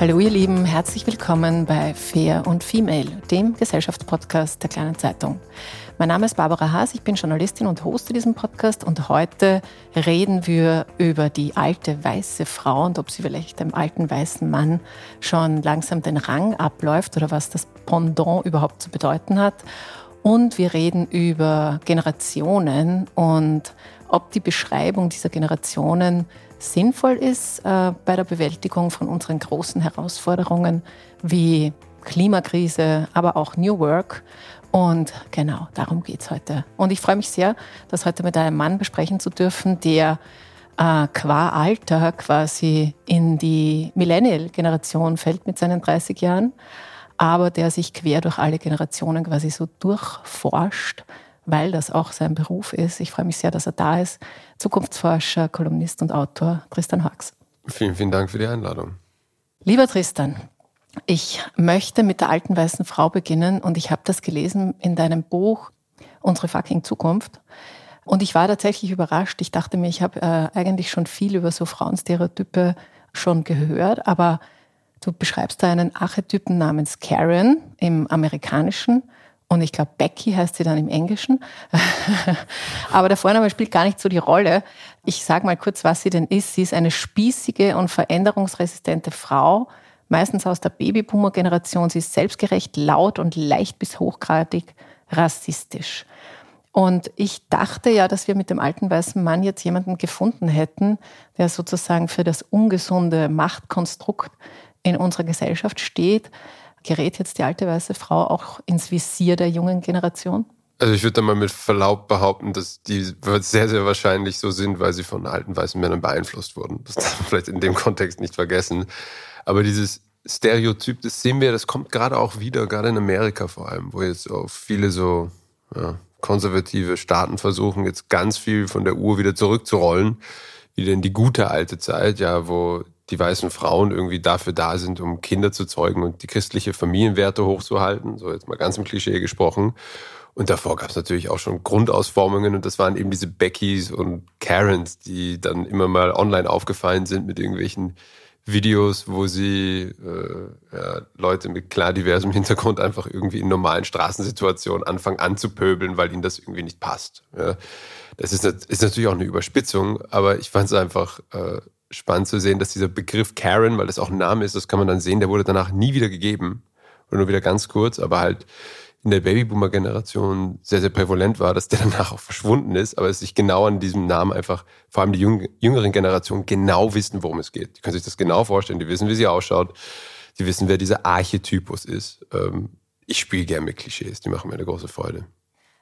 Hallo ihr Lieben, herzlich willkommen bei Fair und Female, dem Gesellschaftspodcast der kleinen Zeitung. Mein Name ist Barbara Haas, ich bin Journalistin und hoste diesen Podcast und heute reden wir über die alte weiße Frau und ob sie vielleicht dem alten weißen Mann schon langsam den Rang abläuft oder was das Pendant überhaupt zu bedeuten hat. Und wir reden über Generationen und ob die Beschreibung dieser Generationen sinnvoll ist äh, bei der Bewältigung von unseren großen Herausforderungen wie Klimakrise, aber auch New Work. Und genau, darum geht es heute. Und ich freue mich sehr, das heute mit einem Mann besprechen zu dürfen, der äh, qua Alter quasi in die Millennial-Generation fällt mit seinen 30 Jahren, aber der sich quer durch alle Generationen quasi so durchforscht weil das auch sein Beruf ist. Ich freue mich sehr, dass er da ist. Zukunftsforscher, Kolumnist und Autor Tristan Hawks. Vielen, vielen Dank für die Einladung. Lieber Tristan, ich möchte mit der alten weißen Frau beginnen und ich habe das gelesen in deinem Buch Unsere fucking Zukunft. Und ich war tatsächlich überrascht. Ich dachte mir, ich habe äh, eigentlich schon viel über so Frauenstereotype schon gehört, aber du beschreibst da einen Archetypen namens Karen im amerikanischen und ich glaube, Becky heißt sie dann im Englischen. Aber der Vorname spielt gar nicht so die Rolle. Ich sage mal kurz, was sie denn ist. Sie ist eine spießige und veränderungsresistente Frau, meistens aus der Babyboomer-Generation. Sie ist selbstgerecht, laut und leicht bis hochgradig rassistisch. Und ich dachte ja, dass wir mit dem alten weißen Mann jetzt jemanden gefunden hätten, der sozusagen für das ungesunde Machtkonstrukt in unserer Gesellschaft steht gerät jetzt die alte weiße Frau auch ins Visier der jungen Generation? Also ich würde da mal mit Verlaub behaupten, dass die sehr, sehr wahrscheinlich so sind, weil sie von alten weißen Männern beeinflusst wurden. Das darf man vielleicht in dem Kontext nicht vergessen. Aber dieses Stereotyp, das sehen wir, das kommt gerade auch wieder, gerade in Amerika vor allem, wo jetzt auch viele so ja, konservative Staaten versuchen, jetzt ganz viel von der Uhr wieder zurückzurollen, wieder in die gute alte Zeit, ja, wo die weißen Frauen irgendwie dafür da sind, um Kinder zu zeugen und die christliche Familienwerte hochzuhalten, so jetzt mal ganz im Klischee gesprochen. Und davor gab es natürlich auch schon Grundausformungen und das waren eben diese Beckys und Karens, die dann immer mal online aufgefallen sind mit irgendwelchen Videos, wo sie äh, ja, Leute mit klar diversem Hintergrund einfach irgendwie in normalen Straßensituationen anfangen anzupöbeln, weil ihnen das irgendwie nicht passt. Ja. Das ist, ist natürlich auch eine Überspitzung, aber ich fand es einfach äh, spannend zu sehen, dass dieser Begriff Karen, weil das auch ein Name ist, das kann man dann sehen, der wurde danach nie wieder gegeben. Oder nur wieder ganz kurz, aber halt in der Babyboomer-Generation sehr, sehr prävalent war, dass der danach auch verschwunden ist, aber es sich genau an diesem Namen einfach, vor allem die jüngeren Generationen, genau wissen, worum es geht. Die können sich das genau vorstellen, die wissen, wie sie ausschaut, die wissen, wer dieser Archetypus ist. Ähm, ich spiele gerne mit Klischees, die machen mir eine große Freude.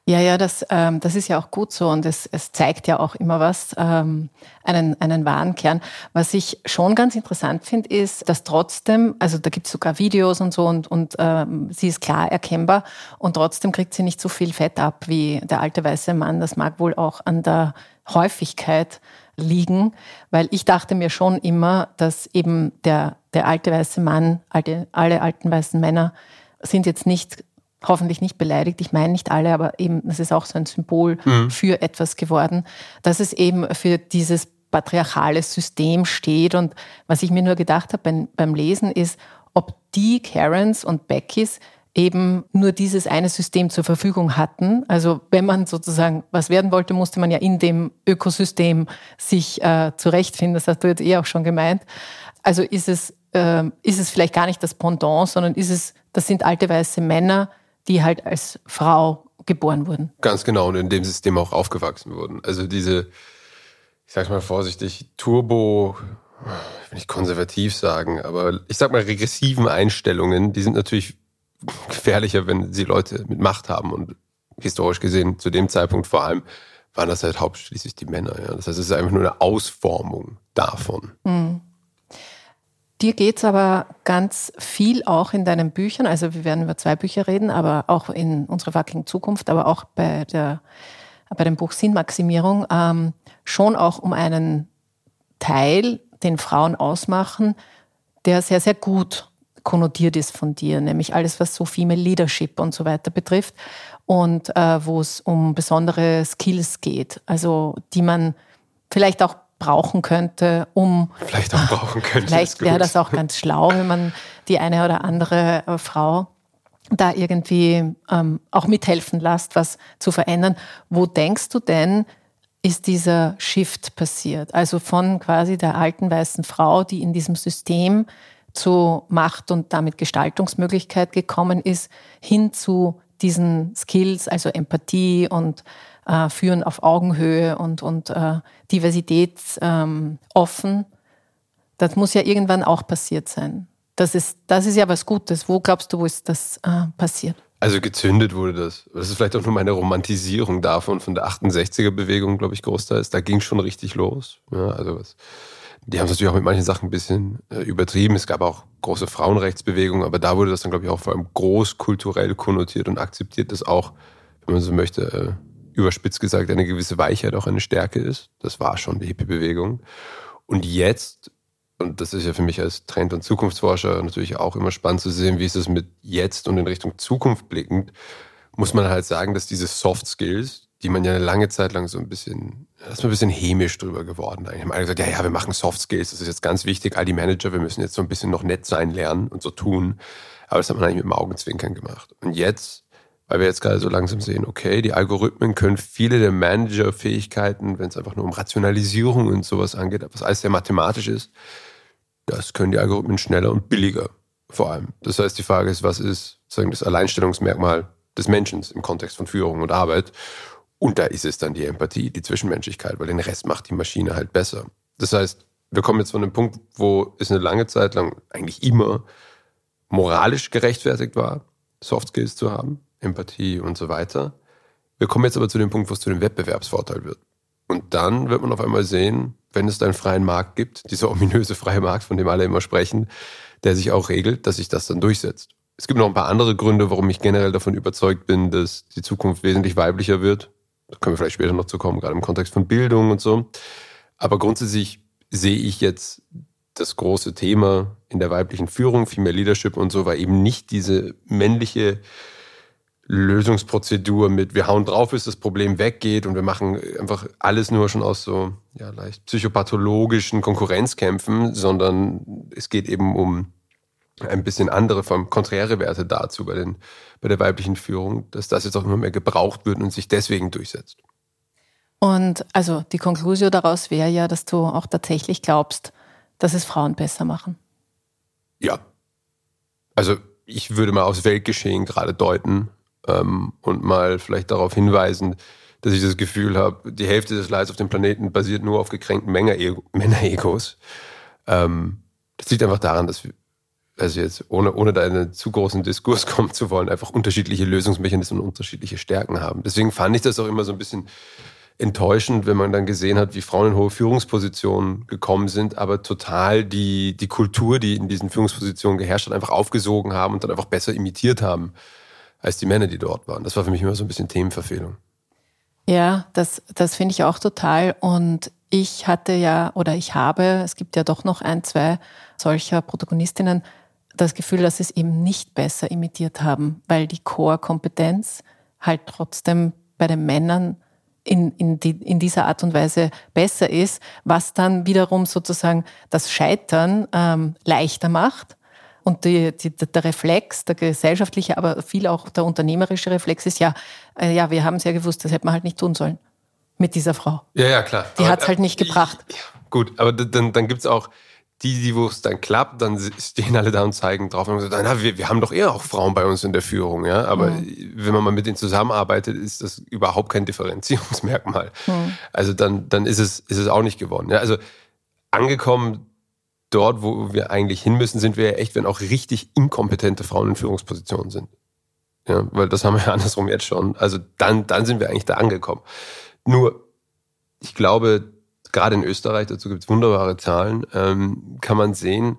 Ja, ja, das, ähm, das ist ja auch gut so und es, es zeigt ja auch immer was, ähm, einen, einen wahren Kern. Was ich schon ganz interessant finde, ist, dass trotzdem, also da gibt es sogar Videos und so und, und ähm, sie ist klar erkennbar und trotzdem kriegt sie nicht so viel Fett ab wie der alte weiße Mann. Das mag wohl auch an der Häufigkeit liegen, weil ich dachte mir schon immer, dass eben der, der alte weiße Mann, alte, alle alten weißen Männer sind jetzt nicht, hoffentlich nicht beleidigt. Ich meine nicht alle, aber eben, das ist auch so ein Symbol mhm. für etwas geworden, dass es eben für dieses patriarchale System steht. Und was ich mir nur gedacht habe beim, beim Lesen ist, ob die Karens und Beckys eben nur dieses eine System zur Verfügung hatten. Also wenn man sozusagen was werden wollte, musste man ja in dem Ökosystem sich äh, zurechtfinden. Das hast du jetzt eh auch schon gemeint. Also ist es, äh, ist es vielleicht gar nicht das Pendant, sondern ist es, das sind alte weiße Männer, die halt als Frau geboren wurden. Ganz genau und in dem System auch aufgewachsen wurden. Also diese, ich sag mal vorsichtig, Turbo, ich will nicht konservativ sagen, aber ich sag mal regressiven Einstellungen, die sind natürlich gefährlicher, wenn sie Leute mit Macht haben. Und historisch gesehen, zu dem Zeitpunkt vor allem, waren das halt hauptsächlich die Männer. Ja. Das heißt, es ist einfach nur eine Ausformung davon. Mhm. Dir geht es aber ganz viel auch in deinen Büchern, also wir werden über zwei Bücher reden, aber auch in unserer fucking Zukunft, aber auch bei, der, bei dem Buch Sinnmaximierung, ähm, schon auch um einen Teil, den Frauen ausmachen, der sehr, sehr gut konnotiert ist von dir, nämlich alles, was so Female Leadership und so weiter betrifft und äh, wo es um besondere Skills geht, also die man vielleicht auch brauchen könnte, um vielleicht auch brauchen könnte. Vielleicht wäre das auch ganz schlau, wenn man die eine oder andere äh, Frau da irgendwie ähm, auch mithelfen lässt, was zu verändern. Wo denkst du denn, ist dieser Shift passiert? Also von quasi der alten weißen Frau, die in diesem System zu Macht und damit Gestaltungsmöglichkeit gekommen ist, hin zu diesen Skills, also Empathie und äh, Führen auf Augenhöhe und, und äh, Diversität ähm, offen. Das muss ja irgendwann auch passiert sein. Das ist, das ist ja was Gutes. Wo glaubst du, wo ist das äh, passiert? Also gezündet wurde das. Das ist vielleicht auch nur meine Romantisierung davon, von der 68er-Bewegung, glaube ich, großteils. Da ging schon richtig los. Ja, also was, die haben es natürlich auch mit manchen Sachen ein bisschen äh, übertrieben. Es gab auch große Frauenrechtsbewegungen, aber da wurde das dann, glaube ich, auch vor allem groß kulturell konnotiert und akzeptiert, dass auch, wenn man so möchte, äh, überspitzt gesagt, eine gewisse Weichheit auch eine Stärke ist. Das war schon die Hippie-Bewegung. Und jetzt, und das ist ja für mich als Trend- und Zukunftsforscher natürlich auch immer spannend zu sehen, wie ist es mit jetzt und in Richtung Zukunft blickend, muss man halt sagen, dass diese Soft Skills, die man ja eine lange Zeit lang so ein bisschen, das ist ein bisschen hämisch drüber geworden. Eigentlich haben alle gesagt, ja, ja, wir machen Soft Skills, das ist jetzt ganz wichtig, all die Manager, wir müssen jetzt so ein bisschen noch nett sein lernen und so tun. Aber das hat man eigentlich mit dem Augenzwinkern gemacht. Und jetzt, weil wir jetzt gerade so langsam sehen, okay, die Algorithmen können viele der Managerfähigkeiten, wenn es einfach nur um Rationalisierung und sowas angeht, was alles sehr mathematisch ist, das können die Algorithmen schneller und billiger vor allem. Das heißt, die Frage ist, was ist sozusagen das Alleinstellungsmerkmal des Menschen im Kontext von Führung und Arbeit? Und da ist es dann die Empathie, die Zwischenmenschlichkeit, weil den Rest macht die Maschine halt besser. Das heißt, wir kommen jetzt von einem Punkt, wo es eine lange Zeit lang eigentlich immer moralisch gerechtfertigt war, Soft Skills zu haben, Empathie und so weiter. Wir kommen jetzt aber zu dem Punkt, wo es zu dem Wettbewerbsvorteil wird. Und dann wird man auf einmal sehen, wenn es einen freien Markt gibt, dieser ominöse freie Markt, von dem alle immer sprechen, der sich auch regelt, dass sich das dann durchsetzt. Es gibt noch ein paar andere Gründe, warum ich generell davon überzeugt bin, dass die Zukunft wesentlich weiblicher wird da können wir vielleicht später noch zu kommen, gerade im Kontext von Bildung und so. Aber grundsätzlich sehe ich jetzt das große Thema in der weiblichen Führung, Female Leadership und so, war eben nicht diese männliche Lösungsprozedur mit, wir hauen drauf, bis das Problem weggeht und wir machen einfach alles nur schon aus so ja, leicht psychopathologischen Konkurrenzkämpfen, sondern es geht eben um ein bisschen andere, vom konträre Werte dazu bei, den, bei der weiblichen Führung, dass das jetzt auch immer mehr gebraucht wird und sich deswegen durchsetzt. Und also die Konklusion daraus wäre ja, dass du auch tatsächlich glaubst, dass es Frauen besser machen. Ja. Also ich würde mal aufs Weltgeschehen gerade deuten ähm, und mal vielleicht darauf hinweisen, dass ich das Gefühl habe, die Hälfte des Leids auf dem Planeten basiert nur auf gekränkten Männeregos. Ähm, das liegt einfach daran, dass wir also jetzt ohne, ohne da in einen zu großen Diskurs kommen zu wollen, einfach unterschiedliche Lösungsmechanismen und unterschiedliche Stärken haben. Deswegen fand ich das auch immer so ein bisschen enttäuschend, wenn man dann gesehen hat, wie Frauen in hohe Führungspositionen gekommen sind, aber total die, die Kultur, die in diesen Führungspositionen geherrscht hat, einfach aufgesogen haben und dann einfach besser imitiert haben als die Männer, die dort waren. Das war für mich immer so ein bisschen Themenverfehlung. Ja, das, das finde ich auch total. Und ich hatte ja oder ich habe, es gibt ja doch noch ein, zwei solcher Protagonistinnen, das Gefühl, dass sie es eben nicht besser imitiert haben, weil die Core-Kompetenz halt trotzdem bei den Männern in, in, die, in dieser Art und Weise besser ist, was dann wiederum sozusagen das Scheitern ähm, leichter macht. Und die, die, der Reflex, der gesellschaftliche, aber viel auch der unternehmerische Reflex ist ja, äh, ja, wir haben es ja gewusst, das hätte man halt nicht tun sollen mit dieser Frau. Ja, ja, klar. Die hat es halt nicht gebracht. Ja, gut, aber dann, dann gibt es auch die, die wo es dann klappt, dann stehen alle da und zeigen drauf und sagen, na, wir, wir haben doch eher auch Frauen bei uns in der Führung, ja. Aber mhm. wenn man mal mit denen zusammenarbeitet, ist das überhaupt kein Differenzierungsmerkmal. Mhm. Also dann, dann ist es, ist es auch nicht gewonnen. Ja? Also angekommen dort, wo wir eigentlich hin müssen, sind wir ja echt, wenn auch richtig inkompetente Frauen in Führungspositionen sind. Ja, weil das haben wir ja andersrum jetzt schon. Also dann, dann sind wir eigentlich da angekommen. Nur, ich glaube, gerade in Österreich, dazu gibt es wunderbare Zahlen, ähm, kann man sehen,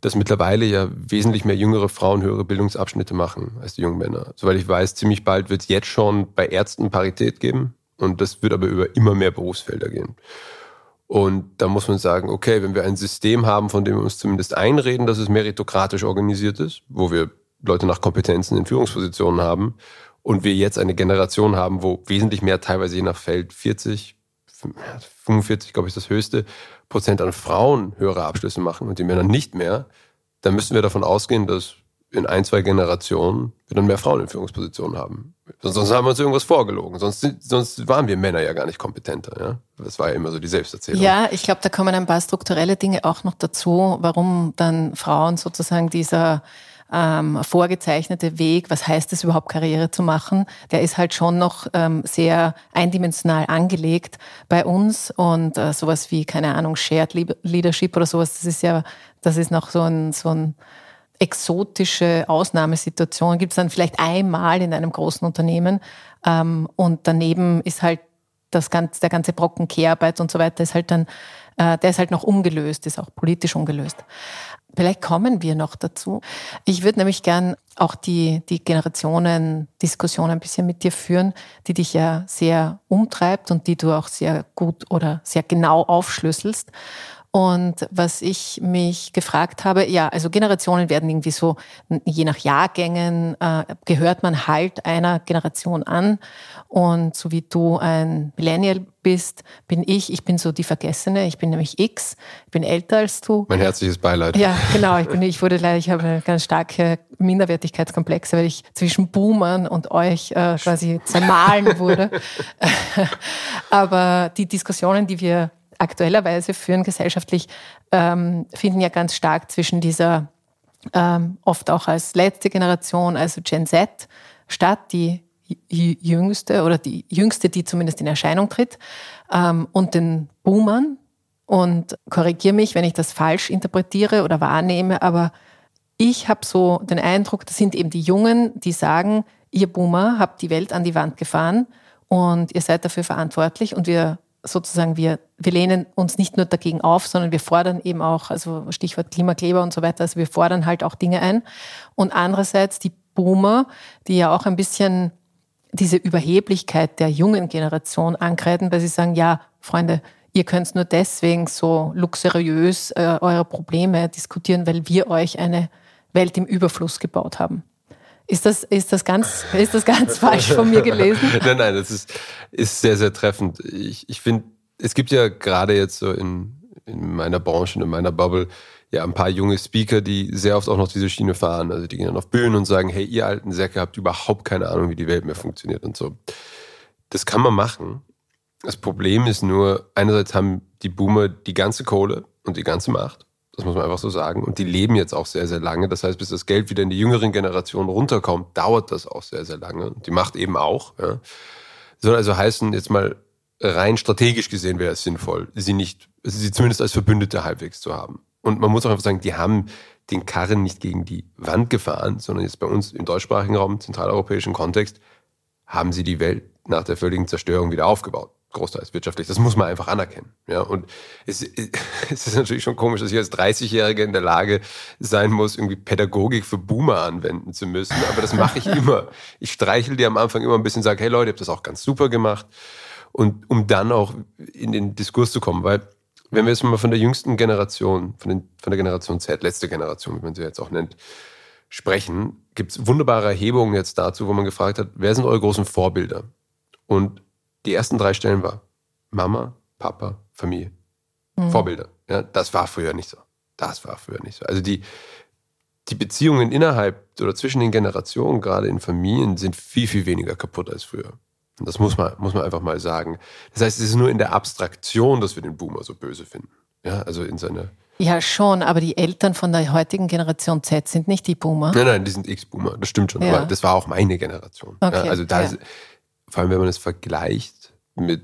dass mittlerweile ja wesentlich mehr jüngere Frauen höhere Bildungsabschnitte machen als die jungen Männer. Soweit ich weiß, ziemlich bald wird es jetzt schon bei Ärzten Parität geben und das wird aber über immer mehr Berufsfelder gehen. Und da muss man sagen, okay, wenn wir ein System haben, von dem wir uns zumindest einreden, dass es meritokratisch organisiert ist, wo wir Leute nach Kompetenzen in Führungspositionen haben und wir jetzt eine Generation haben, wo wesentlich mehr, teilweise je nach Feld 40, 45, glaube ich, das höchste Prozent an Frauen höhere Abschlüsse machen und die Männer nicht mehr, dann müssen wir davon ausgehen, dass in ein, zwei Generationen wir dann mehr Frauen in Führungspositionen haben. Sonst haben wir uns irgendwas vorgelogen. Sonst, sonst waren wir Männer ja gar nicht kompetenter. Ja? Das war ja immer so die Selbsterzählung. Ja, ich glaube, da kommen ein paar strukturelle Dinge auch noch dazu, warum dann Frauen sozusagen dieser ähm, vorgezeichnete Weg, was heißt es überhaupt Karriere zu machen, der ist halt schon noch ähm, sehr eindimensional angelegt bei uns und äh, sowas wie, keine Ahnung, Shared Leadership oder sowas, das ist ja, das ist noch so ein, so ein exotische Ausnahmesituation, gibt es dann vielleicht einmal in einem großen Unternehmen ähm, und daneben ist halt das ganze, der ganze Brocken Kehrarbeit und so weiter ist halt dann, äh, der ist halt noch ungelöst, ist auch politisch ungelöst. Vielleicht kommen wir noch dazu. Ich würde nämlich gern auch die, die Generationen-Diskussion ein bisschen mit dir führen, die dich ja sehr umtreibt und die du auch sehr gut oder sehr genau aufschlüsselst. Und was ich mich gefragt habe, ja, also Generationen werden irgendwie so, je nach Jahrgängen äh, gehört man halt einer Generation an. Und so wie du ein Millennial bist, bin ich, ich bin so die Vergessene, ich bin nämlich X, ich bin älter als du. Mein herzliches Beileid. Ja, genau, ich bin, ich wurde leider, ich habe ganz starke Minderwertigkeitskomplexe, weil ich zwischen Boomern und euch äh, quasi zermahlen wurde. Aber die Diskussionen, die wir aktuellerweise führen gesellschaftlich, ähm, finden ja ganz stark zwischen dieser ähm, oft auch als letzte Generation, also Gen Z, statt, die jüngste oder die jüngste, die zumindest in Erscheinung tritt, ähm, und den Boomern. Und korrigiere mich, wenn ich das falsch interpretiere oder wahrnehme, aber ich habe so den Eindruck, das sind eben die Jungen, die sagen, ihr Boomer habt die Welt an die Wand gefahren und ihr seid dafür verantwortlich und wir sozusagen, wir, wir lehnen uns nicht nur dagegen auf, sondern wir fordern eben auch, also Stichwort Klimakleber und so weiter, also wir fordern halt auch Dinge ein. Und andererseits die Boomer, die ja auch ein bisschen diese Überheblichkeit der jungen Generation ankreiden, weil sie sagen, ja, Freunde, ihr könnt nur deswegen so luxuriös äh, eure Probleme diskutieren, weil wir euch eine Welt im Überfluss gebaut haben. Ist das, ist das ganz, ist das ganz falsch von mir gelesen? nein, nein, das ist, ist sehr, sehr treffend. Ich, ich finde, es gibt ja gerade jetzt so in, in meiner Branche, in meiner Bubble, ja ein paar junge Speaker, die sehr oft auch noch diese Schiene fahren. Also die gehen dann auf Bühnen und sagen, hey, ihr alten Säcke habt überhaupt keine Ahnung, wie die Welt mehr funktioniert und so. Das kann man machen. Das Problem ist nur, einerseits haben die Boomer die ganze Kohle und die ganze Macht. Das muss man einfach so sagen. Und die leben jetzt auch sehr, sehr lange. Das heißt, bis das Geld wieder in die jüngeren Generationen runterkommt, dauert das auch sehr, sehr lange. Die Macht eben auch. Ja. Soll also heißen, jetzt mal rein strategisch gesehen wäre es sinnvoll, sie nicht, sie zumindest als Verbündete halbwegs zu haben. Und man muss auch einfach sagen, die haben den Karren nicht gegen die Wand gefahren, sondern jetzt bei uns im deutschsprachigen Raum, zentraleuropäischen Kontext, haben sie die Welt nach der völligen Zerstörung wieder aufgebaut großteils wirtschaftlich. Das muss man einfach anerkennen. Ja, und es, es ist natürlich schon komisch, dass ich als 30-Jähriger in der Lage sein muss, irgendwie Pädagogik für Boomer anwenden zu müssen. Aber das mache ich immer. Ich streichel dir am Anfang immer ein bisschen, sage, hey Leute, ihr habt das auch ganz super gemacht. Und um dann auch in den Diskurs zu kommen, weil wenn wir jetzt mal von der jüngsten Generation, von, den, von der Generation Z, letzte Generation, wie man sie jetzt auch nennt, sprechen, gibt es wunderbare Erhebungen jetzt dazu, wo man gefragt hat, wer sind eure großen Vorbilder? Und die ersten drei Stellen war Mama, Papa, Familie. Mhm. Vorbilder. Ja, das war früher nicht so. Das war früher nicht so. Also die, die Beziehungen innerhalb oder zwischen den Generationen, gerade in Familien, sind viel, viel weniger kaputt als früher. Und das muss man, muss man einfach mal sagen. Das heißt, es ist nur in der Abstraktion, dass wir den Boomer so böse finden. Ja, also in seiner. Ja, schon, aber die Eltern von der heutigen Generation Z sind nicht die Boomer. Nein, nein, die sind X-Boomer, das stimmt schon. Ja. Aber das war auch meine Generation. Okay. Ja, also da ja. Vor allem wenn man es vergleicht mit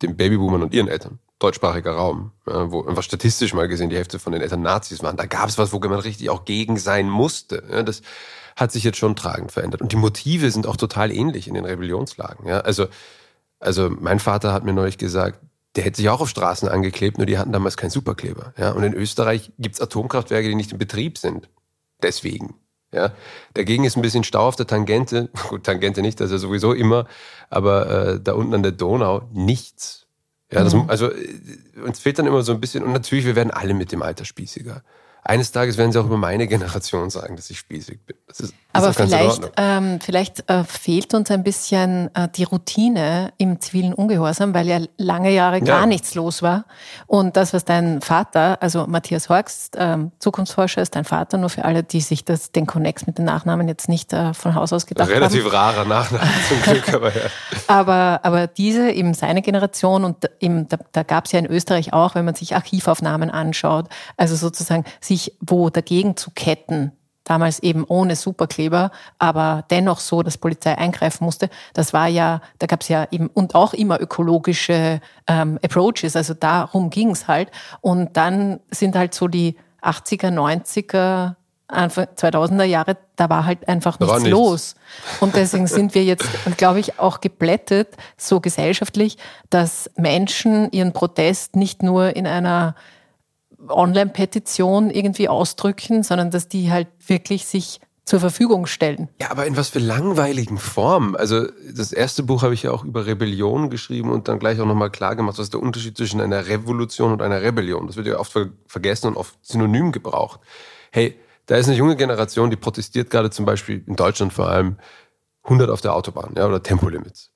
den Babyboomern und ihren Eltern, deutschsprachiger Raum, wo einfach statistisch mal gesehen die Hälfte von den Eltern Nazis waren. Da gab es was, wo man richtig auch gegen sein musste. das hat sich jetzt schon tragend verändert. Und die Motive sind auch total ähnlich in den Rebellionslagen. Ja, also, also mein Vater hat mir neulich gesagt, der hätte sich auch auf Straßen angeklebt, nur die hatten damals keinen Superkleber. Ja, und in Österreich gibt es Atomkraftwerke, die nicht in Betrieb sind. Deswegen. Ja, dagegen ist ein bisschen Stau auf der Tangente. Gut, Tangente nicht, das ist ja sowieso immer, aber äh, da unten an der Donau nichts. Ja, das, mhm. also äh, uns fehlt dann immer so ein bisschen, und natürlich, wir werden alle mit dem Alter spießiger eines Tages werden sie auch über meine Generation sagen, dass ich spießig bin. Das ist, Aber vielleicht, ähm, vielleicht äh, fehlt uns ein bisschen äh, die Routine im zivilen Ungehorsam, weil ja lange Jahre gar ja. nichts los war. Und das, was dein Vater, also Matthias Horst, ähm, Zukunftsforscher, ist dein Vater, nur für alle, die sich das, den Connex mit den Nachnamen jetzt nicht äh, von Haus aus gedacht Relativ haben. Relativ rarer Nachname zum Glück, aber ja. aber, aber diese, eben seine Generation, und eben, da, da gab es ja in Österreich auch, wenn man sich Archivaufnahmen anschaut, also sozusagen sich wo dagegen zu ketten, damals eben ohne Superkleber, aber dennoch so, dass Polizei eingreifen musste. Das war ja, da gab es ja eben und auch immer ökologische ähm, Approaches, also darum ging es halt. Und dann sind halt so die 80er, 90er, Anfang 2000er Jahre, da war halt einfach nichts, nichts, los. Und deswegen sind wir jetzt, glaube ich, auch geblättet, so gesellschaftlich, dass Menschen ihren Protest nicht nur in einer Online-Petition irgendwie ausdrücken, sondern dass die halt wirklich sich zur Verfügung stellen. Ja, aber in was für langweiligen Formen. Also das erste Buch habe ich ja auch über Rebellion geschrieben und dann gleich auch nochmal klar gemacht, was ist der Unterschied zwischen einer Revolution und einer Rebellion. Das wird ja oft vergessen und oft synonym gebraucht. Hey, da ist eine junge Generation, die protestiert gerade zum Beispiel in Deutschland vor allem 100 auf der Autobahn ja, oder Tempolimits.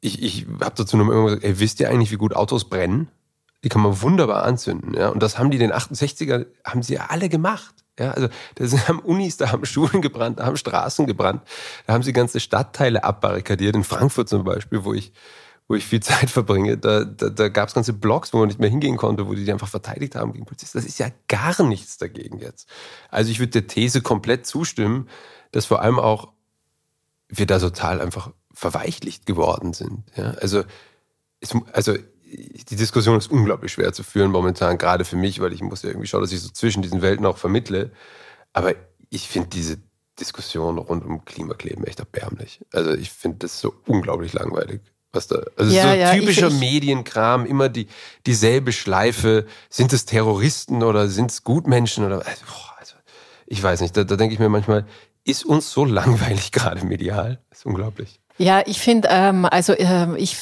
Ich, ich habe dazu nur immer gesagt, ey, wisst ihr eigentlich, wie gut Autos brennen? Die kann man wunderbar anzünden. Ja? Und das haben die den 68er, haben sie ja alle gemacht. Ja, also da sind, haben Unis, da haben Schulen gebrannt, da haben Straßen gebrannt, da haben sie ganze Stadtteile abbarrikadiert. In Frankfurt zum Beispiel, wo ich, wo ich viel Zeit verbringe, da, da, da gab es ganze Blocks, wo man nicht mehr hingehen konnte, wo die die einfach verteidigt haben gegen Polizisten. Das ist ja gar nichts dagegen jetzt. Also ich würde der These komplett zustimmen, dass vor allem auch wir da total einfach verweichlicht geworden sind. Ja, also, es, also die Diskussion ist unglaublich schwer zu führen momentan, gerade für mich, weil ich muss ja irgendwie schauen, dass ich so zwischen diesen Welten auch vermittle. Aber ich finde diese Diskussion rund um Klimakleben echt erbärmlich. Also ich finde das so unglaublich langweilig. Was da, also ja, so ja, typischer ich, ich, Medienkram, immer die, dieselbe Schleife. Sind es Terroristen oder sind es Gutmenschen oder also, also, ich weiß nicht, da, da denke ich mir manchmal, ist uns so langweilig gerade medial? Das ist unglaublich. Ja, ich finde, ähm, also äh, ich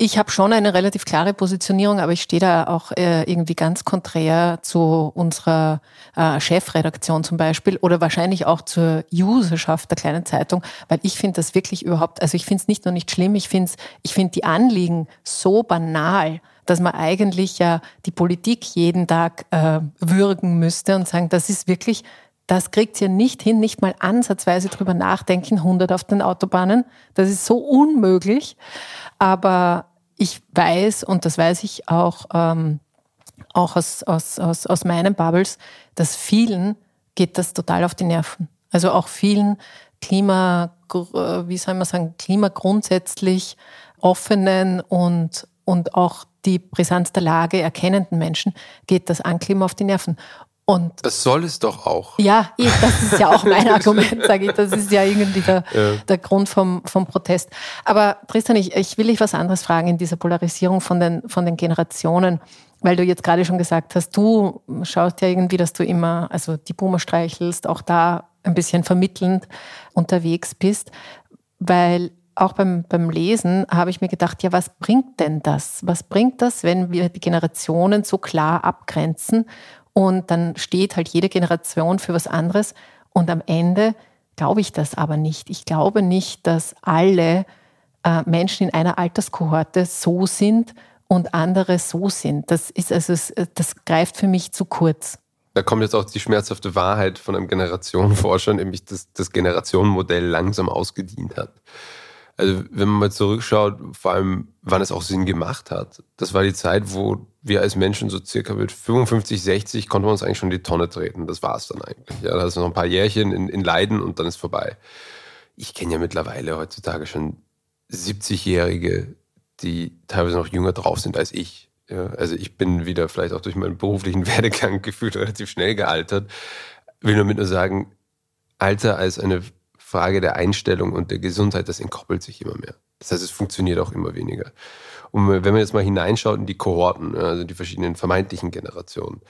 ich habe schon eine relativ klare Positionierung, aber ich stehe da auch äh, irgendwie ganz konträr zu unserer äh, Chefredaktion zum Beispiel oder wahrscheinlich auch zur Userschaft der kleinen Zeitung, weil ich finde das wirklich überhaupt, also ich finde es nicht nur nicht schlimm, ich finde ich finde die Anliegen so banal, dass man eigentlich ja die Politik jeden Tag äh, würgen müsste und sagen, das ist wirklich das kriegt ihr nicht hin, nicht mal ansatzweise drüber nachdenken, 100 auf den Autobahnen. Das ist so unmöglich. Aber ich weiß, und das weiß ich auch, ähm, auch aus, aus, aus, aus meinen Bubbles, dass vielen geht das total auf die Nerven. Also auch vielen Klima, wie soll man sagen, klimagrundsätzlich offenen und, und auch die Brisanz der Lage erkennenden Menschen geht das Anklima auf die Nerven. Und das soll es doch auch. Ja, das ist ja auch mein Argument, sage ich. Das ist ja irgendwie der, ja. der Grund vom, vom Protest. Aber Tristan, ich, ich will dich was anderes fragen in dieser Polarisierung von den, von den Generationen, weil du jetzt gerade schon gesagt hast, du schaust ja irgendwie, dass du immer, also die Boomer streichelst, auch da ein bisschen vermittelnd unterwegs bist, weil auch beim, beim Lesen habe ich mir gedacht, ja, was bringt denn das? Was bringt das, wenn wir die Generationen so klar abgrenzen und dann steht halt jede Generation für was anderes und am Ende glaube ich das aber nicht. Ich glaube nicht, dass alle äh, Menschen in einer Alterskohorte so sind und andere so sind. Das ist also, das greift für mich zu kurz. Da kommt jetzt auch die schmerzhafte Wahrheit von einem Generationenforscher, nämlich dass das Generationenmodell langsam ausgedient hat. Also wenn man mal zurückschaut, vor allem wann es auch Sinn gemacht hat, das war die Zeit, wo wir als Menschen so circa mit 55, 60 konnten wir uns eigentlich schon die Tonne treten. Das war es dann eigentlich. Ja, da du noch ein paar Jährchen in, in Leiden und dann ist vorbei. Ich kenne ja mittlerweile heutzutage schon 70-Jährige, die teilweise noch jünger drauf sind als ich. Ja, also ich bin wieder vielleicht auch durch meinen beruflichen Werdegang gefühlt relativ schnell gealtert. Will nur mit nur sagen, Alter als eine Frage der Einstellung und der Gesundheit, das entkoppelt sich immer mehr. Das heißt, es funktioniert auch immer weniger. Und wenn man jetzt mal hineinschaut in die Kohorten, also die verschiedenen vermeintlichen Generationen,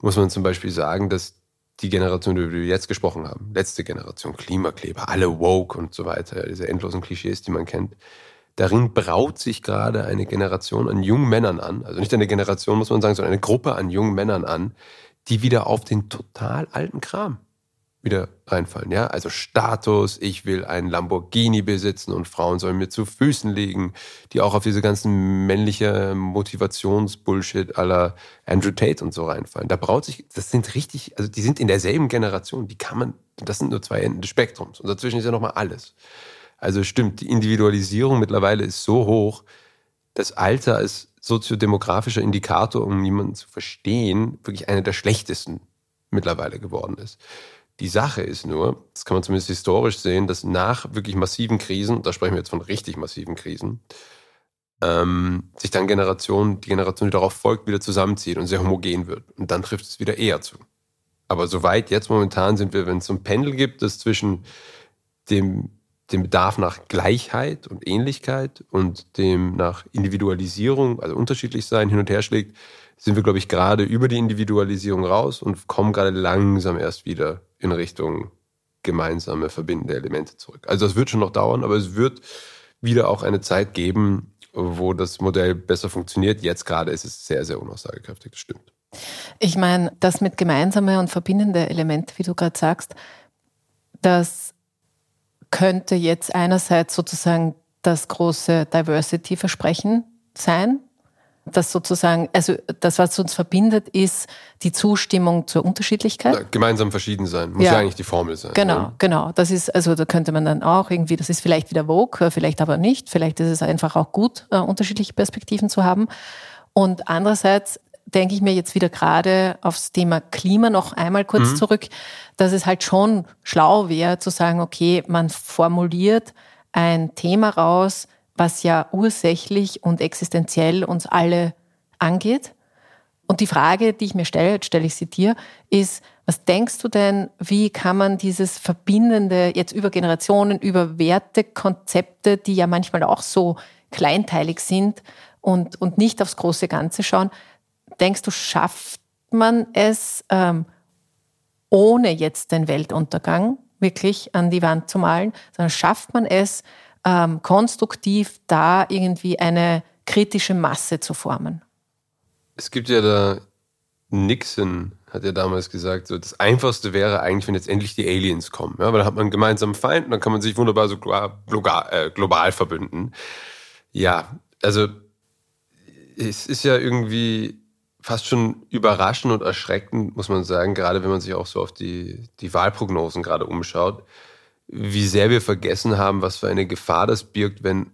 muss man zum Beispiel sagen, dass die Generation, über die wir jetzt gesprochen haben, letzte Generation, Klimakleber, alle woke und so weiter, diese endlosen Klischees, die man kennt, darin braut sich gerade eine Generation an jungen Männern an, also nicht eine Generation, muss man sagen, sondern eine Gruppe an jungen Männern an, die wieder auf den total alten Kram wieder reinfallen. Ja, also Status, ich will einen Lamborghini besitzen und Frauen sollen mir zu Füßen liegen, die auch auf diese ganzen männliche Motivationsbullshit aller Andrew Tate und so reinfallen. Da braut sich, das sind richtig, also die sind in derselben Generation, die kann man, das sind nur zwei Enden des Spektrums und dazwischen ist ja nochmal alles. Also stimmt, die Individualisierung mittlerweile ist so hoch, das Alter als soziodemografischer Indikator, um jemanden zu verstehen, wirklich einer der schlechtesten mittlerweile geworden ist. Die Sache ist nur, das kann man zumindest historisch sehen, dass nach wirklich massiven Krisen, da sprechen wir jetzt von richtig massiven Krisen, ähm, sich dann Generation, die Generation, die darauf folgt, wieder zusammenzieht und sehr homogen wird. Und dann trifft es wieder eher zu. Aber soweit jetzt momentan sind wir, wenn es so ein Pendel gibt, das zwischen dem, dem Bedarf nach Gleichheit und Ähnlichkeit und dem nach Individualisierung, also unterschiedlich sein, hin und her schlägt, sind wir, glaube ich, gerade über die Individualisierung raus und kommen gerade langsam erst wieder in Richtung gemeinsame verbindende Elemente zurück. Also das wird schon noch dauern, aber es wird wieder auch eine Zeit geben, wo das Modell besser funktioniert. Jetzt gerade ist es sehr, sehr unaussagekräftig, das stimmt. Ich meine, das mit gemeinsame und verbindende Elemente, wie du gerade sagst, das könnte jetzt einerseits sozusagen das große Diversity-Versprechen sein, das sozusagen, also das, was uns verbindet, ist die Zustimmung zur Unterschiedlichkeit. Ja, gemeinsam verschieden sein, muss ja. ja, eigentlich die Formel sein. Genau, ja. genau. Das ist, also da könnte man dann auch irgendwie, das ist vielleicht wieder Vogue, vielleicht aber nicht. Vielleicht ist es einfach auch gut, uh, unterschiedliche Perspektiven zu haben. Und andererseits denke ich mir jetzt wieder gerade aufs Thema Klima noch einmal kurz mhm. zurück, dass es halt schon schlau wäre zu sagen, okay, man formuliert ein Thema raus, was ja ursächlich und existenziell uns alle angeht. Und die Frage, die ich mir stelle, jetzt stelle ich sie dir, ist, was denkst du denn, wie kann man dieses Verbindende jetzt über Generationen, über Wertekonzepte, die ja manchmal auch so kleinteilig sind und, und nicht aufs große Ganze schauen, denkst du, schafft man es, ähm, ohne jetzt den Weltuntergang wirklich an die Wand zu malen, sondern schafft man es, ähm, konstruktiv da irgendwie eine kritische Masse zu formen. Es gibt ja da Nixon hat ja damals gesagt, so das Einfachste wäre eigentlich, wenn jetzt endlich die Aliens kommen. Ja, weil dann hat man einen gemeinsamen Feind dann kann man sich wunderbar so global, äh, global verbünden. Ja, also es ist ja irgendwie fast schon überraschend und erschreckend, muss man sagen, gerade wenn man sich auch so auf die, die Wahlprognosen gerade umschaut wie sehr wir vergessen haben, was für eine Gefahr das birgt, wenn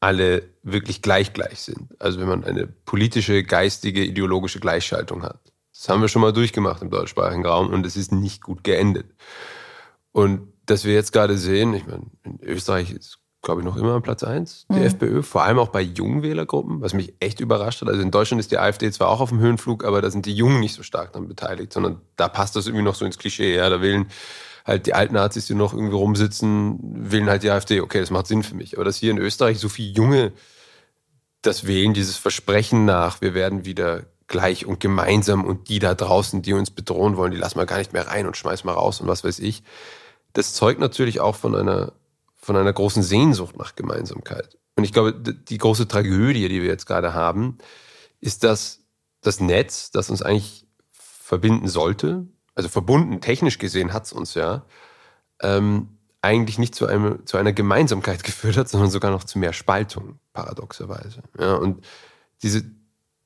alle wirklich gleich gleich sind. Also wenn man eine politische, geistige, ideologische Gleichschaltung hat. Das haben wir schon mal durchgemacht im deutschsprachigen Raum und es ist nicht gut geendet. Und dass wir jetzt gerade sehen, ich meine, in Österreich ist, glaube ich, noch immer an Platz eins die mhm. FPÖ, vor allem auch bei jungen Wählergruppen, was mich echt überrascht hat. Also in Deutschland ist die AfD zwar auch auf dem Höhenflug, aber da sind die Jungen nicht so stark daran beteiligt, sondern da passt das irgendwie noch so ins Klischee. Ja, da wählen halt die alten Nazis, die noch irgendwie rumsitzen, wählen halt die AfD. Okay, das macht Sinn für mich. Aber dass hier in Österreich so viele Junge das wählen, dieses Versprechen nach, wir werden wieder gleich und gemeinsam und die da draußen, die uns bedrohen wollen, die lassen wir gar nicht mehr rein und schmeißen wir raus und was weiß ich. Das zeugt natürlich auch von einer, von einer großen Sehnsucht nach Gemeinsamkeit. Und ich glaube, die große Tragödie, die wir jetzt gerade haben, ist, dass das Netz, das uns eigentlich verbinden sollte, also verbunden, technisch gesehen hat es uns ja, ähm, eigentlich nicht zu, einem, zu einer Gemeinsamkeit geführt hat, sondern sogar noch zu mehr Spaltung, paradoxerweise. Ja, und diese,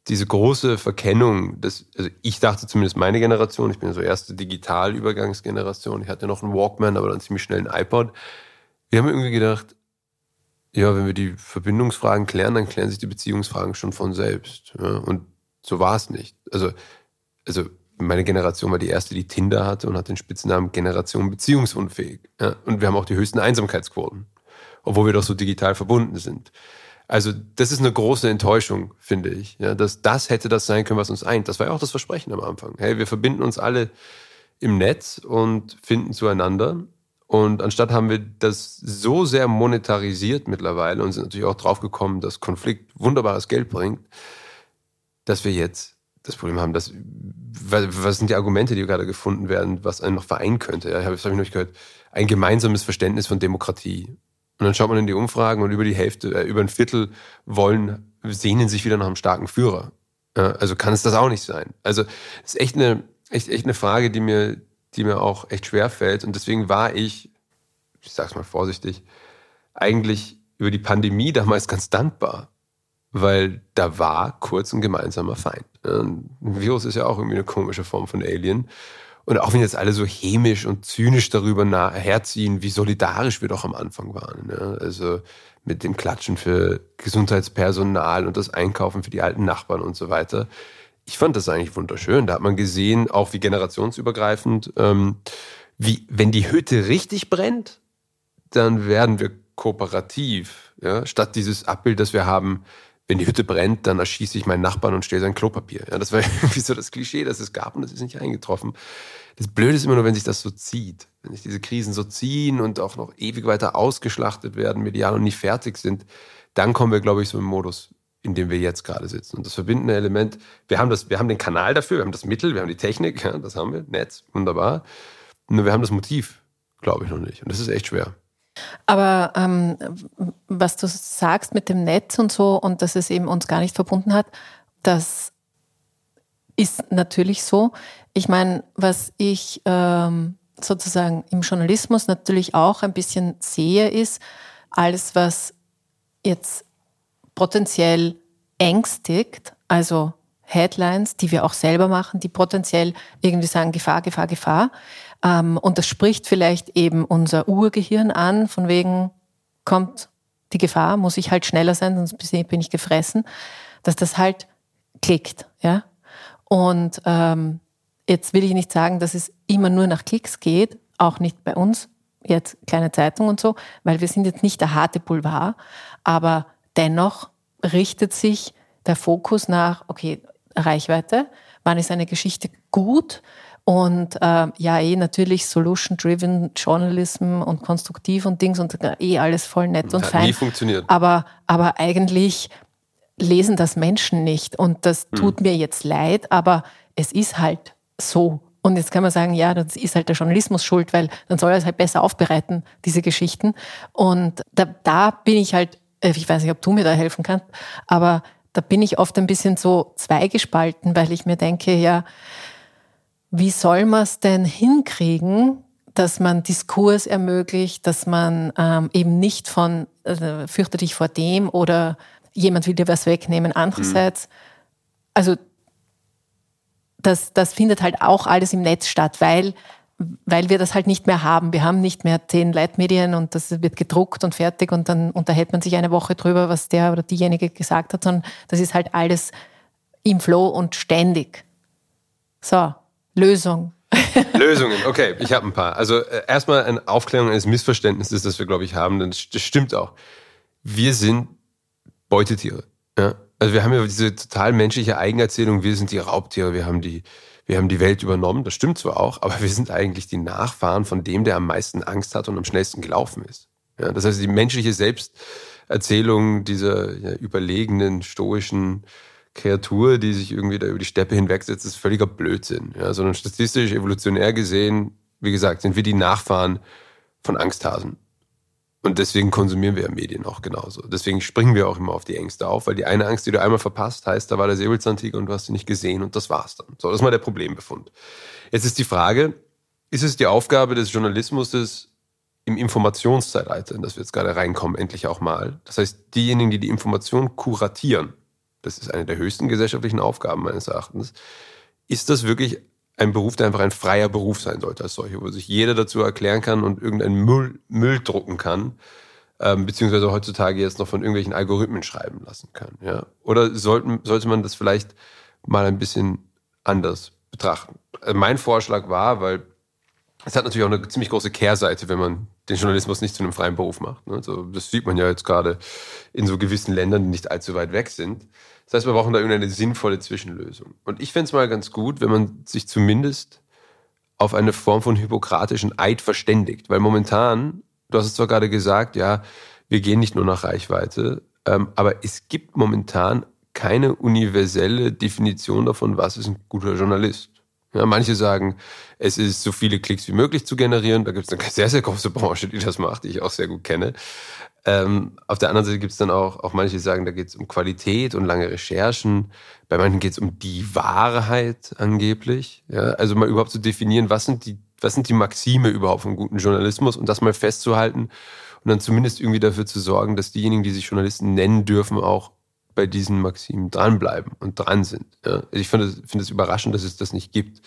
diese große Verkennung, das, also ich dachte zumindest meine Generation, ich bin so erste Digitalübergangsgeneration, ich hatte noch einen Walkman, aber dann ziemlich schnell einen iPod. Wir haben irgendwie gedacht, ja, wenn wir die Verbindungsfragen klären, dann klären sich die Beziehungsfragen schon von selbst. Ja, und so war es nicht. Also, also meine Generation war die erste, die Tinder hatte und hat den Spitznamen Generation beziehungsunfähig. Ja, und wir haben auch die höchsten Einsamkeitsquoten, obwohl wir doch so digital verbunden sind. Also das ist eine große Enttäuschung, finde ich. Ja, dass das hätte das sein können, was uns eint. Das war ja auch das Versprechen am Anfang. Hey, wir verbinden uns alle im Netz und finden zueinander. Und anstatt haben wir das so sehr monetarisiert mittlerweile und sind natürlich auch draufgekommen, dass Konflikt wunderbares Geld bringt, dass wir jetzt das Problem haben, dass was sind die Argumente, die gerade gefunden werden, was einen noch vereinen könnte? Ja, das habe ich noch gehört. Ein gemeinsames Verständnis von Demokratie. Und dann schaut man in die Umfragen und über die Hälfte, äh, über ein Viertel wollen, sehnen sich wieder nach einem starken Führer. Ja, also kann es das auch nicht sein. Also das ist echt eine, echt, echt eine Frage, die mir, die mir auch echt schwer fällt. Und deswegen war ich, ich sag's mal vorsichtig, eigentlich über die Pandemie damals ganz dankbar, weil da war kurz ein gemeinsamer Feind. Ein Virus ist ja auch irgendwie eine komische Form von Alien. Und auch wenn jetzt alle so hämisch und zynisch darüber herziehen, wie solidarisch wir doch am Anfang waren. Ne? Also mit dem Klatschen für Gesundheitspersonal und das Einkaufen für die alten Nachbarn und so weiter. Ich fand das eigentlich wunderschön. Da hat man gesehen, auch wie generationsübergreifend, ähm, wie wenn die Hütte richtig brennt, dann werden wir kooperativ. Ja? Statt dieses Abbild, das wir haben, wenn die Hütte brennt, dann erschieße ich meinen Nachbarn und stehle sein Klopapier. Ja, das war irgendwie so das Klischee, das es gab und das ist nicht eingetroffen. Das Blöde ist immer nur, wenn sich das so zieht. Wenn sich diese Krisen so ziehen und auch noch ewig weiter ausgeschlachtet werden, medial und nie fertig sind, dann kommen wir, glaube ich, so im Modus, in dem wir jetzt gerade sitzen. Und das verbindende Element, wir haben, das, wir haben den Kanal dafür, wir haben das Mittel, wir haben die Technik, ja, das haben wir, Netz, wunderbar. Nur wir haben das Motiv, glaube ich, noch nicht. Und das ist echt schwer. Aber ähm, was du sagst mit dem Netz und so und dass es eben uns gar nicht verbunden hat, das ist natürlich so. Ich meine, was ich ähm, sozusagen im Journalismus natürlich auch ein bisschen sehe, ist alles, was jetzt potenziell ängstigt, also Headlines, die wir auch selber machen, die potenziell irgendwie sagen Gefahr, Gefahr, Gefahr. Ähm, und das spricht vielleicht eben unser Urgehirn an, von wegen kommt die Gefahr, muss ich halt schneller sein, sonst bin ich gefressen, dass das halt klickt. Ja? Und ähm, jetzt will ich nicht sagen, dass es immer nur nach Klicks geht, auch nicht bei uns, jetzt kleine Zeitung und so, weil wir sind jetzt nicht der harte Boulevard, aber dennoch richtet sich der Fokus nach, okay, Reichweite, wann ist eine Geschichte gut, und äh, ja, eh natürlich Solution-Driven Journalism und konstruktiv und Dings und eh alles voll nett und hat fein. Nie funktioniert. Aber, aber eigentlich lesen das Menschen nicht. Und das hm. tut mir jetzt leid, aber es ist halt so. Und jetzt kann man sagen, ja, das ist halt der Journalismus schuld, weil dann soll er es halt besser aufbereiten, diese Geschichten. Und da, da bin ich halt, äh, ich weiß nicht, ob du mir da helfen kannst, aber da bin ich oft ein bisschen so zweigespalten, weil ich mir denke, ja, wie soll man es denn hinkriegen, dass man Diskurs ermöglicht, dass man ähm, eben nicht von äh, fürchte dich vor dem oder jemand will dir was wegnehmen. Andererseits, mhm. also das, das findet halt auch alles im Netz statt, weil, weil wir das halt nicht mehr haben. Wir haben nicht mehr zehn Leitmedien und das wird gedruckt und fertig und dann unterhält man sich eine Woche drüber, was der oder diejenige gesagt hat, sondern das ist halt alles im Flow und ständig. So, Lösung. Lösungen, okay, ich habe ein paar. Also äh, erstmal eine Aufklärung eines Missverständnisses, das wir, glaube ich, haben, das, das stimmt auch. Wir sind Beutetiere. Ja? Also wir haben ja diese total menschliche Eigenerzählung, wir sind die Raubtiere, wir haben die, wir haben die Welt übernommen, das stimmt zwar auch, aber wir sind eigentlich die Nachfahren von dem, der am meisten Angst hat und am schnellsten gelaufen ist. Ja? Das heißt, die menschliche Selbsterzählung dieser ja, überlegenen, stoischen Kreatur, die sich irgendwie da über die Steppe hinwegsetzt, ist völliger Blödsinn. Ja, sondern statistisch, evolutionär gesehen, wie gesagt, sind wir die Nachfahren von Angsthasen. Und deswegen konsumieren wir ja Medien auch genauso. Deswegen springen wir auch immer auf die Ängste auf, weil die eine Angst, die du einmal verpasst, heißt, da war der Säbelzahntiger und du hast ihn nicht gesehen und das war's dann. So, das ist mal der Problembefund. Jetzt ist die Frage, ist es die Aufgabe des Journalismus, im Informationszeitalter, in das wir jetzt gerade reinkommen, endlich auch mal. Das heißt, diejenigen, die die Information kuratieren, das ist eine der höchsten gesellschaftlichen Aufgaben meines Erachtens, ist das wirklich ein Beruf, der einfach ein freier Beruf sein sollte als solcher, wo sich jeder dazu erklären kann und irgendeinen Müll, Müll drucken kann, ähm, beziehungsweise heutzutage jetzt noch von irgendwelchen Algorithmen schreiben lassen kann. Ja? Oder sollten, sollte man das vielleicht mal ein bisschen anders betrachten? Also mein Vorschlag war, weil es hat natürlich auch eine ziemlich große Kehrseite, wenn man den Journalismus nicht zu einem freien Beruf macht. Also das sieht man ja jetzt gerade in so gewissen Ländern, die nicht allzu weit weg sind. Das heißt, wir brauchen da irgendeine sinnvolle Zwischenlösung. Und ich fände es mal ganz gut, wenn man sich zumindest auf eine Form von hypokratischen Eid verständigt. Weil momentan, du hast es zwar gerade gesagt, ja, wir gehen nicht nur nach Reichweite, ähm, aber es gibt momentan keine universelle Definition davon, was ist ein guter Journalist. Ja, manche sagen, es ist so viele Klicks wie möglich zu generieren. Da gibt es eine sehr, sehr große Branche, die das macht, die ich auch sehr gut kenne. Ähm, auf der anderen Seite gibt es dann auch, auch manche, die sagen, da geht es um Qualität und lange Recherchen. Bei manchen geht es um die Wahrheit angeblich. Ja, also mal überhaupt zu definieren, was sind die, was sind die Maxime überhaupt vom guten Journalismus und das mal festzuhalten und dann zumindest irgendwie dafür zu sorgen, dass diejenigen, die sich Journalisten nennen dürfen, auch bei diesen Maximen dranbleiben und dran sind. Ja. Also ich finde es find überraschend, dass es das nicht gibt.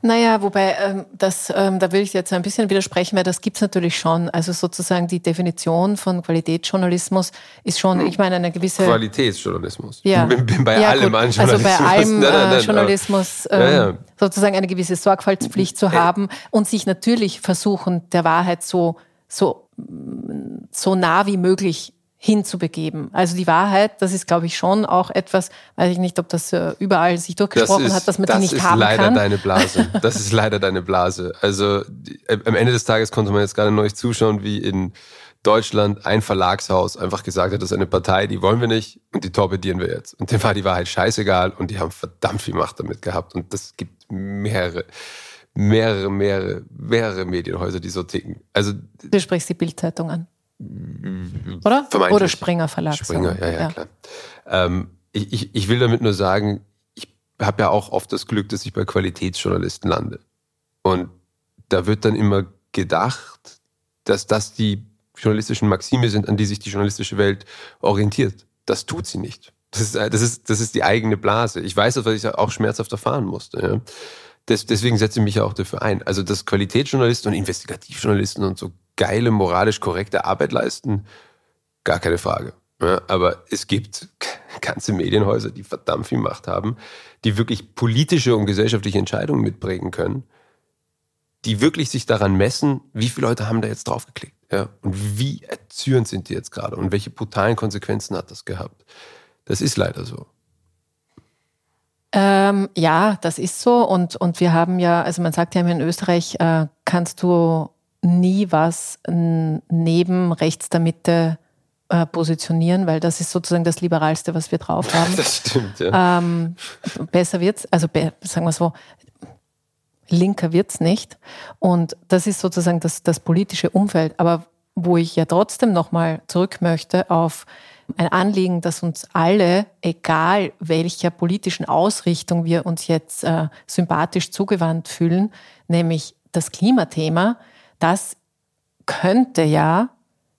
Naja, wobei, ähm, das, ähm, da will ich jetzt ein bisschen widersprechen, weil das gibt's natürlich schon. Also sozusagen die Definition von Qualitätsjournalismus ist schon, ich meine, eine gewisse... Qualitätsjournalismus. Ja. Bin, bin bei ja, allem an Journalismus. Also bei allem nein, nein, nein, Journalismus ähm, ja, ja. sozusagen eine gewisse Sorgfaltspflicht zu haben und sich natürlich versuchen, der Wahrheit so, so, so nah wie möglich hinzubegeben. Also die Wahrheit, das ist, glaube ich, schon auch etwas, weiß ich nicht, ob das äh, überall sich durchgesprochen das ist, hat, dass man die nicht haben kann. Das ist leider deine Blase. Das ist leider deine Blase. Also die, äh, am Ende des Tages konnte man jetzt gerade neulich zuschauen, wie in Deutschland ein Verlagshaus einfach gesagt hat, das ist eine Partei, die wollen wir nicht und die torpedieren wir jetzt. Und dem war die Wahrheit scheißegal und die haben verdammt viel Macht damit gehabt. Und das gibt mehrere mehrere, mehrere, mehrere Medienhäuser, die so ticken. Also, du sprichst die Bildzeitung an. Oder? Oder Springer Verlag. Springer, ja, ja, ja. klar. Ähm, ich, ich, ich will damit nur sagen, ich habe ja auch oft das Glück, dass ich bei Qualitätsjournalisten lande. Und da wird dann immer gedacht, dass das die journalistischen Maxime sind, an die sich die journalistische Welt orientiert. Das tut sie nicht. Das ist, das ist, das ist die eigene Blase. Ich weiß, dass ich auch schmerzhaft erfahren musste. Ja. Des, deswegen setze ich mich ja auch dafür ein. Also, dass Qualitätsjournalisten und Investigativjournalisten und so geile, moralisch korrekte Arbeit leisten? Gar keine Frage. Ja, aber es gibt ganze Medienhäuser, die verdammt viel Macht haben, die wirklich politische und gesellschaftliche Entscheidungen mitprägen können, die wirklich sich daran messen, wie viele Leute haben da jetzt draufgeklickt. Ja, und wie erzürnt sind die jetzt gerade und welche brutalen Konsequenzen hat das gehabt. Das ist leider so. Ähm, ja, das ist so. Und, und wir haben ja, also man sagt ja in Österreich, äh, kannst du nie was neben rechts der Mitte äh, positionieren, weil das ist sozusagen das Liberalste, was wir drauf haben. Das stimmt, ja. Ähm, besser wird's, also be sagen wir so, linker wird's nicht. Und das ist sozusagen das, das politische Umfeld. Aber wo ich ja trotzdem nochmal zurück möchte auf ein Anliegen, das uns alle, egal welcher politischen Ausrichtung wir uns jetzt äh, sympathisch zugewandt fühlen, nämlich das Klimathema, das könnte ja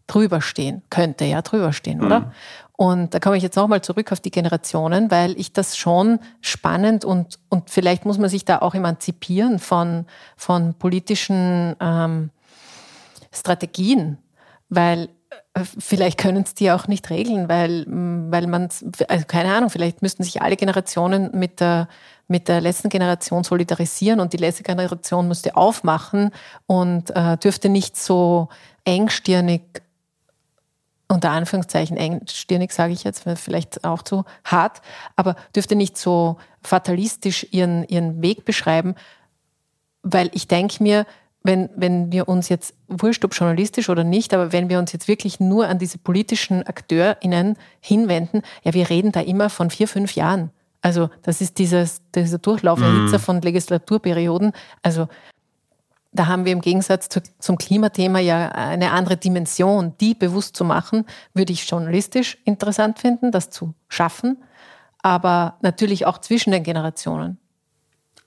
drüber stehen, könnte ja drüber stehen, oder? Mhm. Und da komme ich jetzt nochmal zurück auf die Generationen, weil ich das schon spannend und, und vielleicht muss man sich da auch emanzipieren von, von politischen ähm, Strategien, weil vielleicht können es die auch nicht regeln, weil, weil man, also keine Ahnung, vielleicht müssten sich alle Generationen mit der, mit der letzten Generation solidarisieren und die letzte Generation müsste aufmachen und äh, dürfte nicht so engstirnig, unter Anführungszeichen engstirnig sage ich jetzt, vielleicht auch zu hart, aber dürfte nicht so fatalistisch ihren, ihren Weg beschreiben, weil ich denke mir, wenn, wenn wir uns jetzt, wurscht ob journalistisch oder nicht, aber wenn wir uns jetzt wirklich nur an diese politischen AkteurInnen hinwenden, ja, wir reden da immer von vier, fünf Jahren. Also das ist dieses, dieser Durchlauferhitzer mhm. von Legislaturperioden. Also da haben wir im Gegensatz zu, zum Klimathema ja eine andere Dimension. Die bewusst zu machen, würde ich journalistisch interessant finden, das zu schaffen, aber natürlich auch zwischen den Generationen.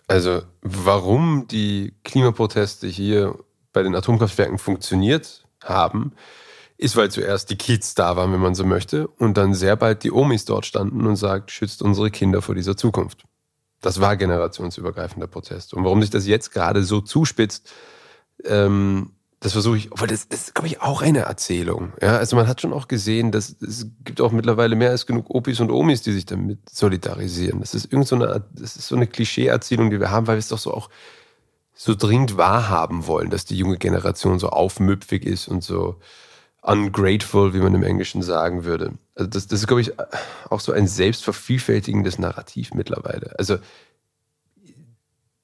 Also warum die Klimaproteste hier bei den Atomkraftwerken funktioniert haben, ist, weil zuerst die Kids da waren, wenn man so möchte, und dann sehr bald die Omis dort standen und sagt, schützt unsere Kinder vor dieser Zukunft. Das war generationsübergreifender Protest. Und warum sich das jetzt gerade so zuspitzt, ähm, das versuche ich, weil das, das ist, glaube ich, auch eine Erzählung. Ja, also man hat schon auch gesehen, dass es gibt auch mittlerweile mehr als genug Opis und Omis, die sich damit solidarisieren. Das ist irgend so eine, das ist so eine Klischee-Erzählung, die wir haben, weil wir es doch so auch so dringend wahrhaben wollen, dass die junge Generation so aufmüpfig ist und so ungrateful, wie man im Englischen sagen würde. Also das, das ist, glaube ich, auch so ein selbstvervielfältigendes Narrativ mittlerweile. Also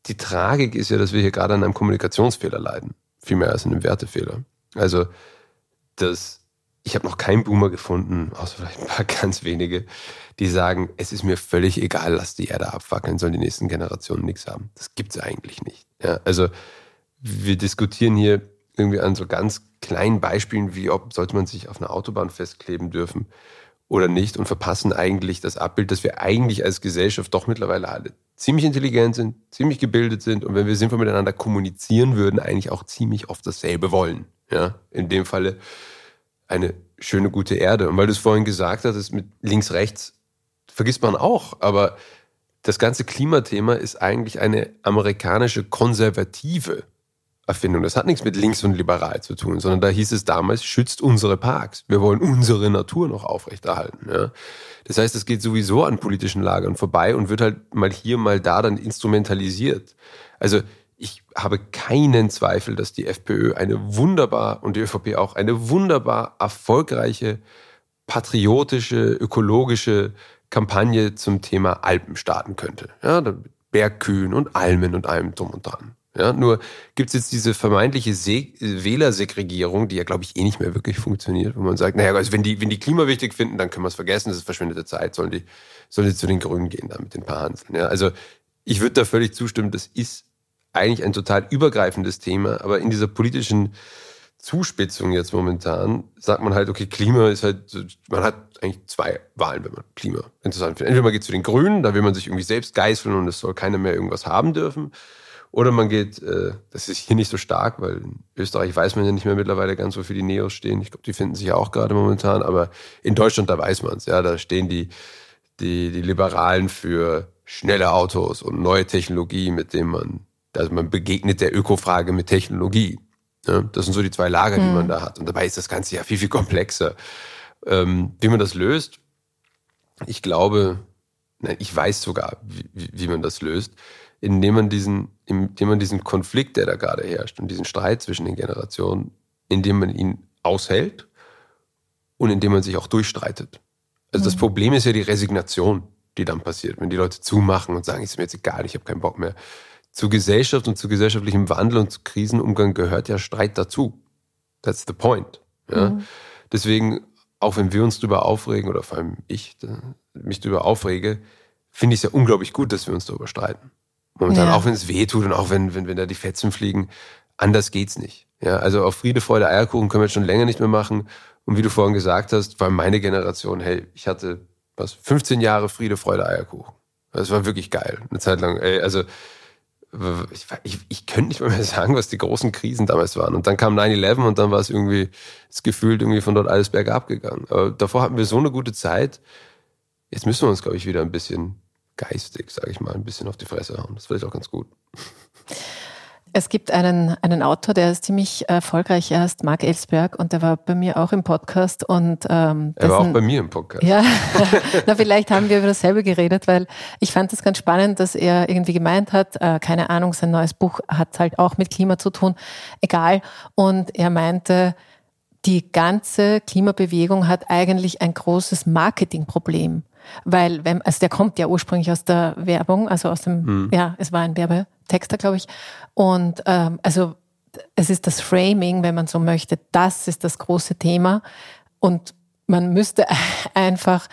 die Tragik ist ja, dass wir hier gerade an einem Kommunikationsfehler leiden, viel mehr als einem Wertefehler. Also das, ich habe noch keinen Boomer gefunden, außer vielleicht ein paar ganz wenige, die sagen, es ist mir völlig egal, lass die Erde abfackeln, sollen die nächsten Generationen nichts haben. Das gibt es eigentlich nicht. Ja, also wir diskutieren hier irgendwie an so ganz kleinen Beispielen, wie ob sollte man sich auf einer Autobahn festkleben dürfen oder nicht und verpassen eigentlich das Abbild, dass wir eigentlich als Gesellschaft doch mittlerweile alle ziemlich intelligent sind, ziemlich gebildet sind und wenn wir sinnvoll miteinander kommunizieren würden, eigentlich auch ziemlich oft dasselbe wollen. Ja, in dem Falle eine schöne, gute Erde. Und weil du es vorhin gesagt hast, mit links, rechts vergisst man auch, aber das ganze Klimathema ist eigentlich eine amerikanische konservative Erfindung. Das hat nichts mit links und liberal zu tun, sondern da hieß es damals, schützt unsere Parks. Wir wollen unsere Natur noch aufrechterhalten. Ja. Das heißt, es geht sowieso an politischen Lagern vorbei und wird halt mal hier, mal da dann instrumentalisiert. Also ich habe keinen Zweifel, dass die FPÖ eine wunderbar und die ÖVP auch eine wunderbar erfolgreiche, patriotische, ökologische Kampagne zum Thema Alpen starten könnte. Ja, Bergkühen und Almen und allem drum und dran. Ja, nur gibt es jetzt diese vermeintliche Se Wählersegregierung, die ja, glaube ich, eh nicht mehr wirklich funktioniert, wo man sagt, naja, also wenn die, wenn die Klima wichtig finden, dann können wir es vergessen, das ist verschwendete Zeit, sollen die, sollen die zu den Grünen gehen, da mit den paar Hanseln. Ja, also ich würde da völlig zustimmen, das ist eigentlich ein total übergreifendes Thema, aber in dieser politischen Zuspitzung jetzt momentan sagt man halt, okay, Klima ist halt, man hat eigentlich zwei Wahlen, wenn man Klima interessant findet. Entweder man geht zu den Grünen, da will man sich irgendwie selbst geißeln und es soll keiner mehr irgendwas haben dürfen. Oder man geht, äh, das ist hier nicht so stark, weil in Österreich weiß man ja nicht mehr mittlerweile ganz, wofür die Neos stehen. Ich glaube, die finden sich ja auch gerade momentan, aber in Deutschland, da weiß man es. Ja, da stehen die, die, die Liberalen für schnelle Autos und neue Technologie, mit dem man, also man begegnet der Ökofrage mit Technologie. Ja, das sind so die zwei Lager, die mhm. man da hat. Und dabei ist das Ganze ja viel, viel komplexer. Ähm, wie man das löst, ich glaube, nein, ich weiß sogar, wie, wie man das löst indem man diesen, indem man diesen Konflikt, der da gerade herrscht und diesen Streit zwischen den Generationen, indem man ihn aushält und indem man sich auch durchstreitet. Also mhm. das Problem ist ja die Resignation, die dann passiert, wenn die Leute zumachen und sagen, ist mir jetzt egal, ich habe keinen Bock mehr. Zu Gesellschaft und zu gesellschaftlichem Wandel und zu Krisenumgang gehört ja Streit dazu. That's the point. Ja? Mhm. Deswegen, auch wenn wir uns darüber aufregen, oder vor allem ich mich darüber aufrege, finde ich es ja unglaublich gut, dass wir uns darüber streiten. Momentan, ja. auch wenn es weh tut und auch wenn, wenn, wenn da die Fetzen fliegen, anders geht's nicht. Ja, also auf Friede, Freude, Eierkuchen können wir jetzt schon länger nicht mehr machen. Und wie du vorhin gesagt hast, war meine Generation, hey, ich hatte was, 15 Jahre Friede, Freude, Eierkuchen. Das war wirklich geil. Eine Zeit lang, ey, also ich, ich, ich könnte nicht mehr sagen, was die großen Krisen damals waren. Und dann kam 9-11 und dann war es irgendwie, das gefühlt irgendwie von dort alles bergab gegangen. Aber davor hatten wir so eine gute Zeit. Jetzt müssen wir uns, glaube ich, wieder ein bisschen geistig, sage ich mal, ein bisschen auf die Fresse hauen. Das ist vielleicht auch ganz gut. Es gibt einen, einen Autor, der ist ziemlich erfolgreich. Er heißt Mark Ellsberg und der war bei mir auch im Podcast. Und, ähm, er war auch bei mir im Podcast. Ja, na, vielleicht haben wir über dasselbe geredet, weil ich fand es ganz spannend, dass er irgendwie gemeint hat, äh, keine Ahnung, sein neues Buch hat halt auch mit Klima zu tun, egal. Und er meinte, die ganze Klimabewegung hat eigentlich ein großes Marketingproblem. Weil, wenn, also der kommt ja ursprünglich aus der Werbung, also aus dem, mhm. ja, es war ein Werbetexter, glaube ich. Und ähm, also es ist das Framing, wenn man so möchte, das ist das große Thema. Und man müsste einfach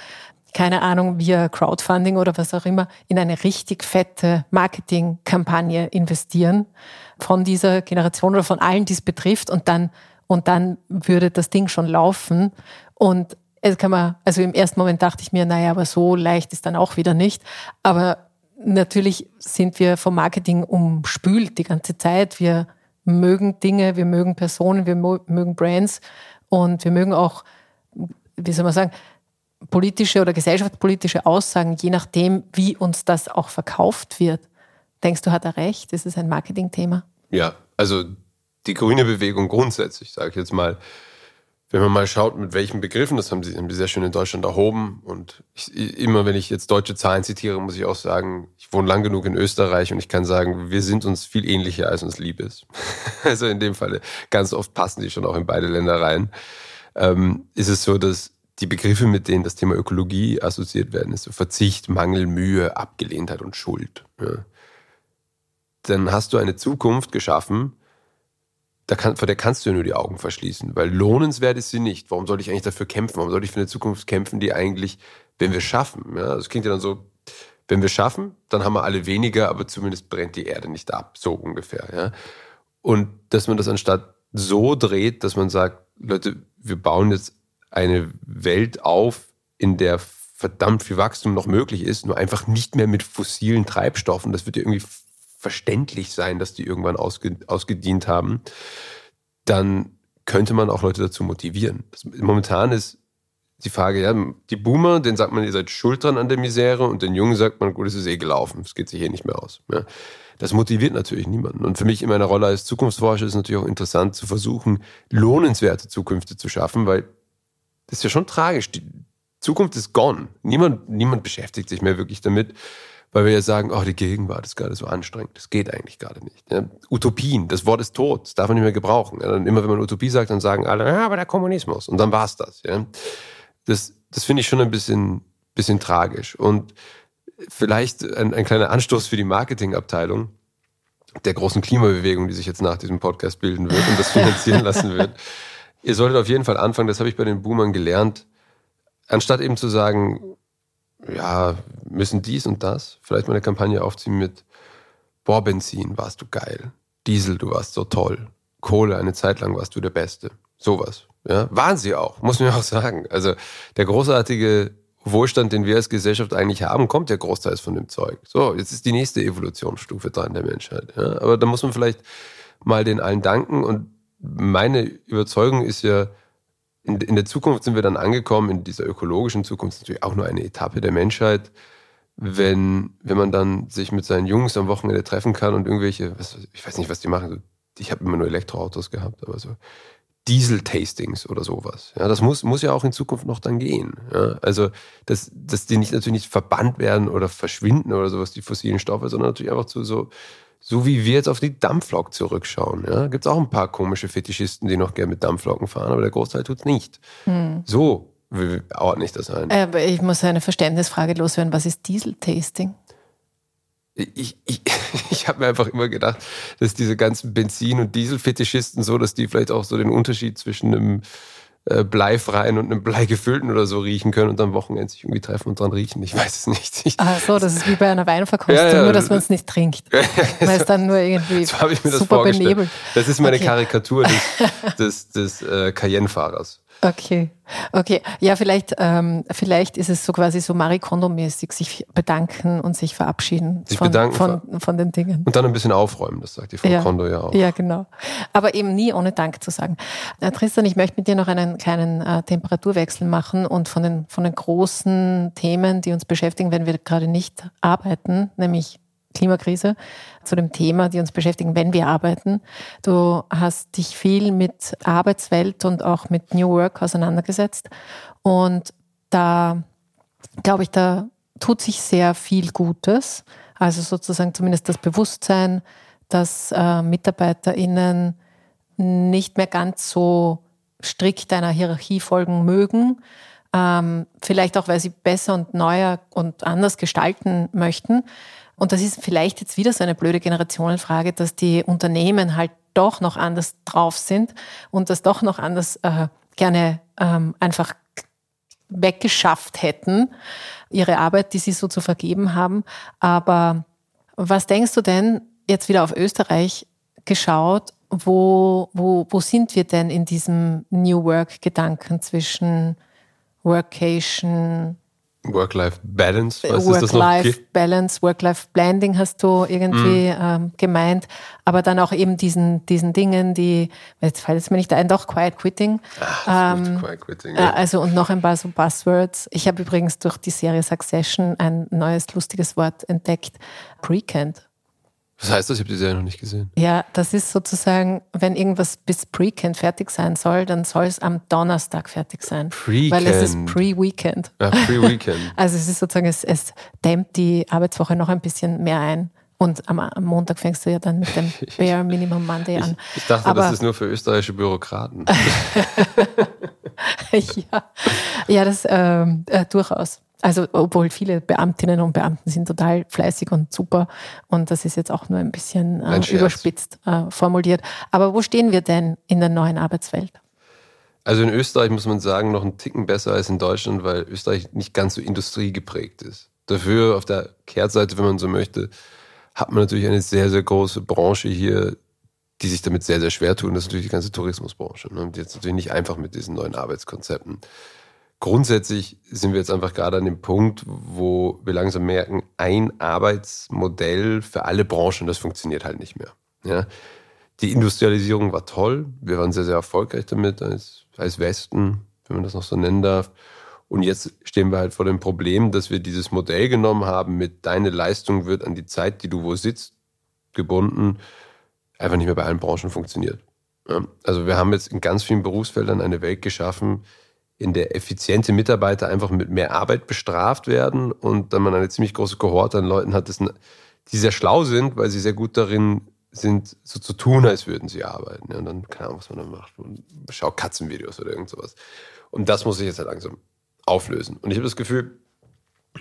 keine Ahnung, via Crowdfunding oder was auch immer, in eine richtig fette Marketingkampagne investieren von dieser Generation oder von allen, die es betrifft und dann, und dann würde das Ding schon laufen. Und es kann man, also im ersten Moment dachte ich mir, naja, aber so leicht ist dann auch wieder nicht. Aber natürlich sind wir vom Marketing umspült die ganze Zeit. Wir mögen Dinge, wir mögen Personen, wir mögen Brands und wir mögen auch, wie soll man sagen, politische oder gesellschaftspolitische Aussagen, je nachdem, wie uns das auch verkauft wird. Denkst du, hat er recht? Ist es ein Marketingthema? Ja, also die grüne Bewegung grundsätzlich, sage ich jetzt mal, wenn man mal schaut, mit welchen Begriffen, das haben sie, haben sie sehr schön in Deutschland erhoben. Und ich, immer wenn ich jetzt deutsche Zahlen zitiere, muss ich auch sagen, ich wohne lang genug in Österreich und ich kann sagen, wir sind uns viel ähnlicher, als uns lieb ist. also in dem Fall ganz oft passen die schon auch in beide Länder rein. Ähm, ist es so, dass die Begriffe, mit denen das Thema Ökologie assoziiert werden, ist so Verzicht, Mangel, Mühe, Abgelehntheit und Schuld. Ja. Dann hast du eine Zukunft geschaffen, da kann, vor der kannst du ja nur die Augen verschließen, weil lohnenswert ist sie nicht. Warum soll ich eigentlich dafür kämpfen? Warum soll ich für eine Zukunft kämpfen, die eigentlich, wenn wir schaffen, ja, das klingt ja dann so, wenn wir schaffen, dann haben wir alle weniger, aber zumindest brennt die Erde nicht ab, so ungefähr, ja. Und dass man das anstatt so dreht, dass man sagt, Leute, wir bauen jetzt eine Welt auf, in der verdammt viel Wachstum noch möglich ist, nur einfach nicht mehr mit fossilen Treibstoffen. Das wird ja irgendwie verständlich sein, dass die irgendwann ausge, ausgedient haben, dann könnte man auch Leute dazu motivieren. Momentan ist die Frage, ja, die Boomer, denen sagt man, ihr seid schuld dran an der Misere und den Jungen sagt man, gut, es ist eh gelaufen, es geht sich hier nicht mehr aus. Ja. Das motiviert natürlich niemanden. Und für mich in meiner Rolle als Zukunftsforscher ist es natürlich auch interessant zu versuchen, lohnenswerte Zukünfte zu schaffen, weil das ist ja schon tragisch. Die Zukunft ist gone. Niemand, niemand beschäftigt sich mehr wirklich damit weil wir ja sagen, oh, die Gegenwart ist gerade so anstrengend. Das geht eigentlich gerade nicht. Ja? Utopien, das Wort ist tot, das darf man nicht mehr gebrauchen. Ja? immer wenn man Utopie sagt, dann sagen alle, ja, aber der Kommunismus. Und dann war's das. Ja? Das, das finde ich schon ein bisschen, bisschen tragisch. Und vielleicht ein, ein kleiner Anstoß für die Marketingabteilung der großen Klimabewegung, die sich jetzt nach diesem Podcast bilden wird und das finanzieren lassen wird. Ihr solltet auf jeden Fall anfangen, das habe ich bei den Boomern gelernt, anstatt eben zu sagen, ja, müssen dies und das, vielleicht mal eine Kampagne aufziehen mit, boah, Benzin, warst du geil. Diesel, du warst so toll. Kohle, eine Zeit lang warst du der Beste. Sowas. Ja, waren sie auch, muss man auch sagen. Also der großartige Wohlstand, den wir als Gesellschaft eigentlich haben, kommt ja großteils von dem Zeug. So, jetzt ist die nächste Evolutionsstufe dran der Menschheit. Ja, aber da muss man vielleicht mal den allen danken. Und meine Überzeugung ist ja, in, in der Zukunft sind wir dann angekommen, in dieser ökologischen Zukunft, natürlich auch nur eine Etappe der Menschheit, wenn, wenn man dann sich mit seinen Jungs am Wochenende treffen kann und irgendwelche, was, ich weiß nicht, was die machen, ich habe immer nur Elektroautos gehabt, aber so Diesel-Tastings oder sowas. Ja, das muss, muss ja auch in Zukunft noch dann gehen. Ja, also, dass, dass die nicht natürlich nicht verbannt werden oder verschwinden oder sowas, die fossilen Stoffe, sondern natürlich einfach zu so so wie wir jetzt auf die Dampflok zurückschauen. Ja? Gibt es auch ein paar komische Fetischisten, die noch gerne mit Dampfloken fahren, aber der Großteil tut es nicht. Hm. So ordne ich das ein. Aber ich muss eine Verständnisfrage loswerden. Was ist Diesel-Tasting? Ich, ich, ich habe mir einfach immer gedacht, dass diese ganzen Benzin- und Diesel-Fetischisten so, dass die vielleicht auch so den Unterschied zwischen einem bleifreien und einem bleigefüllten oder so riechen können und am Wochenende sich irgendwie treffen und dran riechen. Ich weiß es nicht. Ich Ach so, das ist wie bei einer Weinverkostung, ja, ja, nur dass man es nicht trinkt. man ist dann nur irgendwie so super benebelt. Das ist meine okay. Karikatur des, des, des äh, Cayenne-Fahrers. Okay, okay. Ja, vielleicht, ähm, vielleicht ist es so quasi so Marie Kondo-mäßig, sich bedanken und sich verabschieden sich von, bedanken von, von den Dingen. Und dann ein bisschen aufräumen, das sagt die Frau ja. Kondo ja auch. Ja, genau. Aber eben nie ohne Dank zu sagen. Äh, Tristan, ich möchte mit dir noch einen kleinen äh, Temperaturwechsel machen und von den, von den großen Themen, die uns beschäftigen, wenn wir gerade nicht arbeiten, nämlich Klimakrise, zu dem Thema, die uns beschäftigen, wenn wir arbeiten. Du hast dich viel mit Arbeitswelt und auch mit New Work auseinandergesetzt. Und da, glaube ich, da tut sich sehr viel Gutes. Also sozusagen zumindest das Bewusstsein, dass äh, MitarbeiterInnen nicht mehr ganz so strikt einer Hierarchie folgen mögen. Ähm, vielleicht auch, weil sie besser und neuer und anders gestalten möchten. Und das ist vielleicht jetzt wieder so eine blöde Generationenfrage, dass die Unternehmen halt doch noch anders drauf sind und das doch noch anders äh, gerne ähm, einfach weggeschafft hätten, ihre Arbeit, die sie so zu vergeben haben. Aber was denkst du denn, jetzt wieder auf Österreich geschaut, wo, wo, wo sind wir denn in diesem New Work-Gedanken zwischen Workation, Work-Life-Balance, was Work-Life-Balance, Work-Life-Blending hast du irgendwie mm. ähm, gemeint, aber dann auch eben diesen, diesen Dingen, die, jetzt fällt es mir nicht ein, doch Quiet Quitting. Ach, ähm, Quiet Quitting ja. Äh, also und noch ein paar so Buzzwords. Ich habe übrigens durch die Serie Succession ein neues lustiges Wort entdeckt, Precant. Was heißt das? Ich habe die Serie noch nicht gesehen. Ja, das ist sozusagen, wenn irgendwas bis Pre-Weekend fertig sein soll, dann soll es am Donnerstag fertig sein. Pre-Weekend. Weil es ist Pre-Weekend. Ja, Pre-Weekend. also es ist sozusagen, es, es dämmt die Arbeitswoche noch ein bisschen mehr ein. Und am, am, Montag fängst du ja dann mit dem Bare Minimum Monday an. Ich, ich dachte, Aber, das ist nur für österreichische Bürokraten. ja. ja, das ähm, äh, durchaus. Also, obwohl viele Beamtinnen und Beamten sind total fleißig und super. Und das ist jetzt auch nur ein bisschen äh, ein überspitzt äh, formuliert. Aber wo stehen wir denn in der neuen Arbeitswelt? Also in Österreich muss man sagen, noch einen Ticken besser als in Deutschland, weil Österreich nicht ganz so industriegeprägt ist. Dafür auf der Kehrtseite, wenn man so möchte, hat man natürlich eine sehr, sehr große Branche hier, die sich damit sehr, sehr schwer tun. Das ist natürlich die ganze Tourismusbranche. Ne? Und jetzt natürlich nicht einfach mit diesen neuen Arbeitskonzepten grundsätzlich sind wir jetzt einfach gerade an dem Punkt, wo wir langsam merken, ein Arbeitsmodell für alle Branchen, das funktioniert halt nicht mehr. Ja? Die Industrialisierung war toll, wir waren sehr, sehr erfolgreich damit als, als Westen, wenn man das noch so nennen darf. Und jetzt stehen wir halt vor dem Problem, dass wir dieses Modell genommen haben mit deine Leistung wird an die Zeit, die du wo sitzt, gebunden, einfach nicht mehr bei allen Branchen funktioniert. Also wir haben jetzt in ganz vielen Berufsfeldern eine Welt geschaffen, in der effiziente Mitarbeiter einfach mit mehr Arbeit bestraft werden und dann man eine ziemlich große Kohorte an Leuten hat, die sehr schlau sind, weil sie sehr gut darin sind, so zu tun, als würden sie arbeiten. Und dann, keine Ahnung, was man dann macht. Und schau Katzenvideos oder irgend sowas. Und das muss sich jetzt halt langsam auflösen. Und ich habe das Gefühl,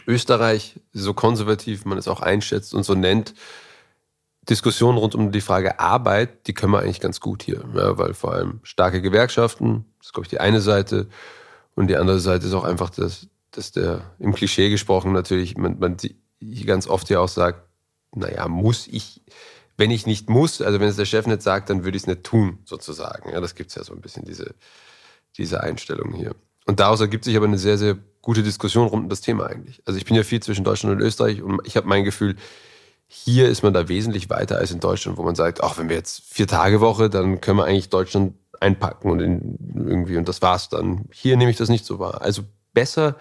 Österreich, so konservativ man es auch einschätzt und so nennt, Diskussionen rund um die Frage Arbeit, die können wir eigentlich ganz gut hier. Ja, weil vor allem starke Gewerkschaften, das ist, glaube ich, die eine Seite, und die andere Seite ist auch einfach, dass, dass der im Klischee gesprochen natürlich, man, man ganz oft ja auch sagt, naja, muss ich, wenn ich nicht muss, also wenn es der Chef nicht sagt, dann würde ich es nicht tun, sozusagen. Ja, das gibt es ja so ein bisschen, diese, diese Einstellung hier. Und daraus ergibt sich aber eine sehr, sehr gute Diskussion rund um das Thema eigentlich. Also ich bin ja viel zwischen Deutschland und Österreich und ich habe mein Gefühl, hier ist man da wesentlich weiter als in Deutschland, wo man sagt, ach, wenn wir jetzt vier Tage Woche, dann können wir eigentlich Deutschland einpacken und irgendwie und das war's dann. Hier nehme ich das nicht so wahr. Also besser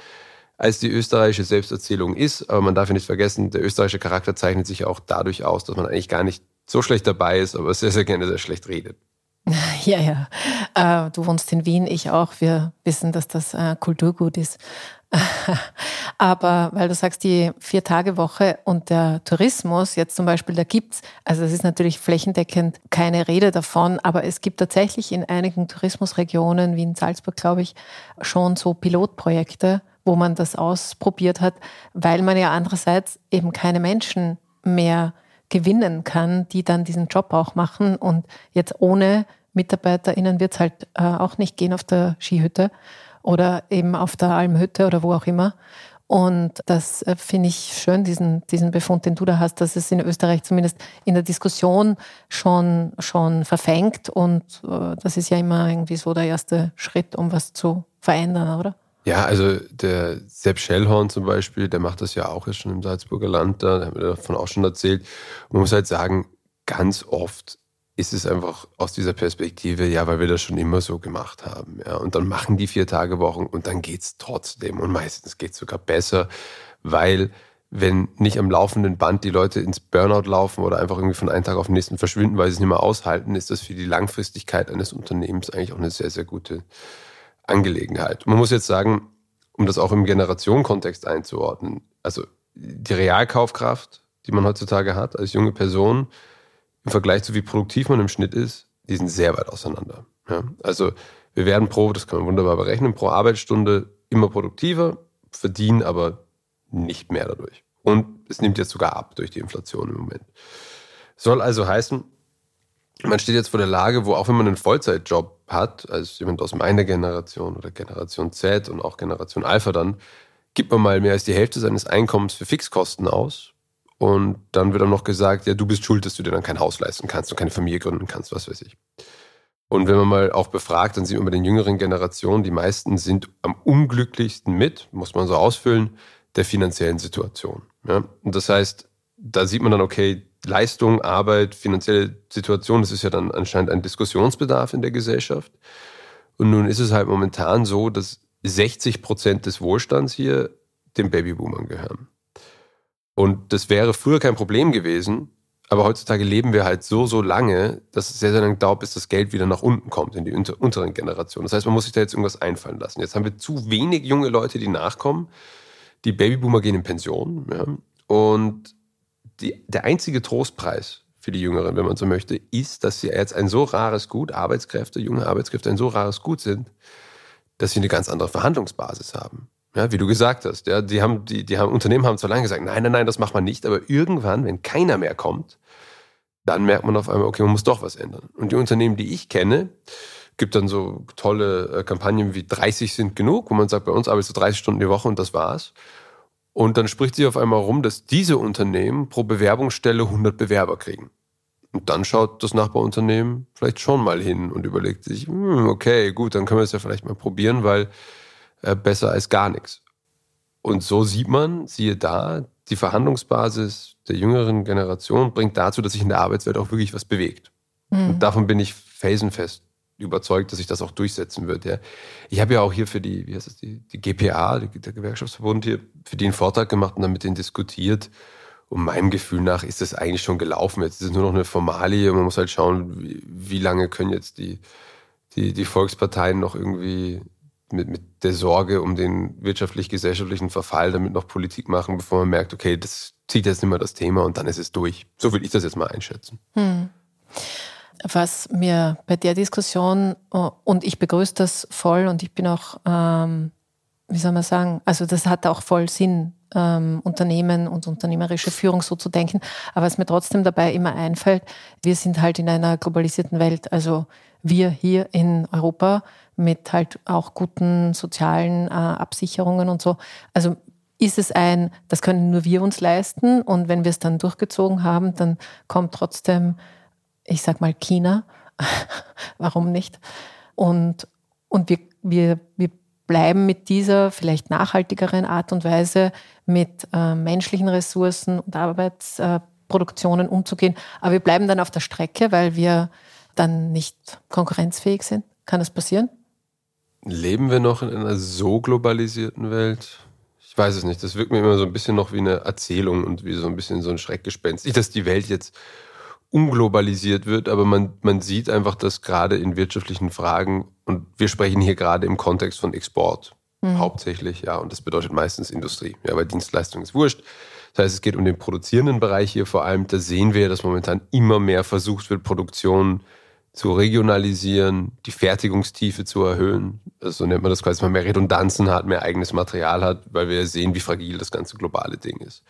als die österreichische Selbsterzählung ist, aber man darf ja nicht vergessen, der österreichische Charakter zeichnet sich auch dadurch aus, dass man eigentlich gar nicht so schlecht dabei ist, aber sehr, sehr gerne sehr schlecht redet. Ja, ja. Äh, du wohnst in Wien, ich auch. Wir wissen, dass das äh, Kulturgut ist. Aber weil du sagst, die Vier-Tage-Woche und der Tourismus, jetzt zum Beispiel, da gibt's, also es ist natürlich flächendeckend keine Rede davon, aber es gibt tatsächlich in einigen Tourismusregionen, wie in Salzburg, glaube ich, schon so Pilotprojekte, wo man das ausprobiert hat, weil man ja andererseits eben keine Menschen mehr gewinnen kann, die dann diesen Job auch machen. Und jetzt ohne MitarbeiterInnen wird es halt äh, auch nicht gehen auf der Skihütte oder eben auf der Almhütte oder wo auch immer. Und das äh, finde ich schön, diesen, diesen Befund, den du da hast, dass es in Österreich zumindest in der Diskussion schon, schon verfängt. Und äh, das ist ja immer irgendwie so der erste Schritt, um was zu verändern, oder? Ja, also der Sepp Schellhorn zum Beispiel, der macht das ja auch schon im Salzburger Land da, hat mir davon auch schon erzählt. Man muss halt sagen, ganz oft ist es einfach aus dieser Perspektive, ja, weil wir das schon immer so gemacht haben. Ja. Und dann machen die vier Tage Wochen und dann geht es trotzdem. Und meistens geht es sogar besser, weil wenn nicht am laufenden Band die Leute ins Burnout laufen oder einfach irgendwie von einem Tag auf den nächsten verschwinden, weil sie es nicht mehr aushalten, ist das für die Langfristigkeit eines Unternehmens eigentlich auch eine sehr, sehr gute Angelegenheit. Man muss jetzt sagen, um das auch im Generationenkontext einzuordnen, also die Realkaufkraft, die man heutzutage hat als junge Person, im Vergleich zu wie produktiv man im Schnitt ist, die sind sehr weit auseinander. Ja? Also wir werden pro, das kann man wunderbar berechnen, pro Arbeitsstunde immer produktiver, verdienen aber nicht mehr dadurch. Und es nimmt jetzt sogar ab durch die Inflation im Moment. Soll also heißen, man steht jetzt vor der Lage, wo auch wenn man einen Vollzeitjob hat, als jemand aus meiner Generation oder Generation Z und auch Generation Alpha dann, gibt man mal mehr als die Hälfte seines Einkommens für Fixkosten aus. Und dann wird dann noch gesagt, ja, du bist schuld, dass du dir dann kein Haus leisten kannst und keine Familie gründen kannst, was weiß ich. Und wenn man mal auch befragt, dann sieht man bei den jüngeren Generationen, die meisten sind am unglücklichsten mit, muss man so ausfüllen, der finanziellen Situation. Ja? Und das heißt, da sieht man dann, okay, Leistung, Arbeit, finanzielle Situation, das ist ja dann anscheinend ein Diskussionsbedarf in der Gesellschaft. Und nun ist es halt momentan so, dass 60 Prozent des Wohlstands hier den Babyboomern gehören. Und das wäre früher kein Problem gewesen, aber heutzutage leben wir halt so, so lange, dass es sehr, sehr lange dauert, bis das Geld wieder nach unten kommt, in die unter unteren Generationen. Das heißt, man muss sich da jetzt irgendwas einfallen lassen. Jetzt haben wir zu wenig junge Leute, die nachkommen. Die Babyboomer gehen in Pension. Ja? Und die, der einzige Trostpreis für die Jüngeren, wenn man so möchte, ist, dass sie jetzt ein so rares Gut, Arbeitskräfte, junge Arbeitskräfte, ein so rares Gut sind, dass sie eine ganz andere Verhandlungsbasis haben. Ja, wie du gesagt hast, ja, die haben, die, die haben, Unternehmen haben zwar lange gesagt, nein, nein, nein, das macht man nicht, aber irgendwann, wenn keiner mehr kommt, dann merkt man auf einmal, okay, man muss doch was ändern. Und die Unternehmen, die ich kenne, gibt dann so tolle äh, Kampagnen wie 30 sind genug, wo man sagt, bei uns arbeitest du 30 Stunden die Woche und das war's. Und dann spricht sich auf einmal rum, dass diese Unternehmen pro Bewerbungsstelle 100 Bewerber kriegen. Und dann schaut das Nachbarunternehmen vielleicht schon mal hin und überlegt sich, hm, okay, gut, dann können wir es ja vielleicht mal probieren, weil besser als gar nichts. Und so sieht man, siehe da, die Verhandlungsbasis der jüngeren Generation bringt dazu, dass sich in der Arbeitswelt auch wirklich was bewegt. Mhm. Und davon bin ich felsenfest überzeugt, dass sich das auch durchsetzen wird. Ja. Ich habe ja auch hier für die, wie heißt das, die, die GPA, der Gewerkschaftsverbund hier, für die einen Vortrag gemacht und dann mit denen diskutiert. Und meinem Gefühl nach ist das eigentlich schon gelaufen. Jetzt ist es nur noch eine Formalie und man muss halt schauen, wie, wie lange können jetzt die, die, die Volksparteien noch irgendwie mit, mit der Sorge um den wirtschaftlich-gesellschaftlichen Verfall damit noch Politik machen, bevor man merkt, okay, das zieht jetzt nicht mehr das Thema und dann ist es durch. So würde ich das jetzt mal einschätzen. Hm. Was mir bei der Diskussion, oh, und ich begrüße das voll und ich bin auch, ähm, wie soll man sagen, also das hat auch voll Sinn, ähm, Unternehmen und unternehmerische Führung so zu denken. Aber was mir trotzdem dabei immer einfällt, wir sind halt in einer globalisierten Welt. Also wir hier in Europa mit halt auch guten sozialen äh, Absicherungen und so. Also ist es ein, das können nur wir uns leisten und wenn wir es dann durchgezogen haben, dann kommt trotzdem ich sag mal China, warum nicht? Und, und wir, wir, wir bleiben mit dieser vielleicht nachhaltigeren Art und Weise mit äh, menschlichen Ressourcen und Arbeitsproduktionen äh, umzugehen. Aber wir bleiben dann auf der Strecke, weil wir dann nicht konkurrenzfähig sind. Kann das passieren? Leben wir noch in einer so globalisierten Welt? Ich weiß es nicht. Das wirkt mir immer so ein bisschen noch wie eine Erzählung und wie so ein bisschen so ein Schreckgespenst. Nicht, dass die Welt jetzt unglobalisiert wird, aber man, man sieht einfach, dass gerade in wirtschaftlichen Fragen, und wir sprechen hier gerade im Kontext von Export mhm. hauptsächlich, ja, und das bedeutet meistens Industrie, ja, weil Dienstleistung ist wurscht. Das heißt, es geht um den produzierenden Bereich hier vor allem. Da sehen wir, dass momentan immer mehr versucht wird, Produktion zu regionalisieren, die Fertigungstiefe zu erhöhen. Also so nennt man das quasi, dass man mehr Redundanzen hat, mehr eigenes Material hat, weil wir sehen, wie fragil das ganze globale Ding ist.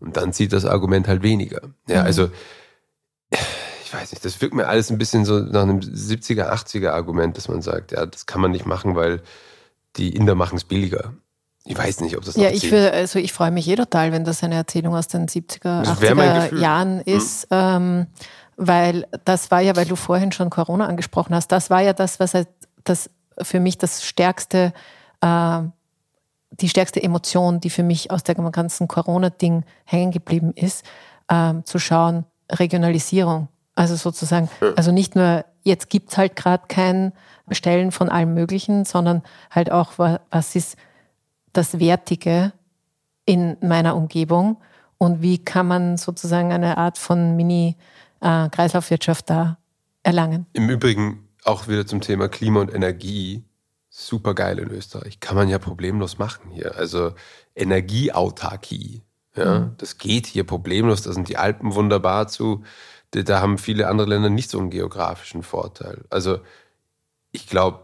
Und dann zieht das Argument halt weniger. Ja, mhm. also ich weiß nicht, das wirkt mir alles ein bisschen so nach einem 70er, 80er Argument, dass man sagt, ja, das kann man nicht machen, weil die Inder machen es billiger. Ich weiß nicht, ob das Ja, ich, will, also ich freue mich eh total, wenn das eine Erzählung aus den 70er, 80er Jahren hm. ist. Hm. Ähm, weil das war ja, weil du vorhin schon Corona angesprochen hast, das war ja das, was halt das für mich das stärkste, äh, die stärkste Emotion, die für mich aus dem ganzen Corona-Ding hängen geblieben ist, äh, zu schauen, Regionalisierung. Also sozusagen, also nicht nur, jetzt gibt es halt gerade kein Bestellen von allem Möglichen, sondern halt auch, was ist das Wertige in meiner Umgebung und wie kann man sozusagen eine Art von Mini-Kreislaufwirtschaft da erlangen. Im Übrigen auch wieder zum Thema Klima und Energie. Super geil in Österreich. Kann man ja problemlos machen hier. Also Energieautarkie ja, mhm. Das geht hier problemlos. Da sind die Alpen wunderbar zu. Da haben viele andere Länder nicht so einen geografischen Vorteil. Also ich glaube,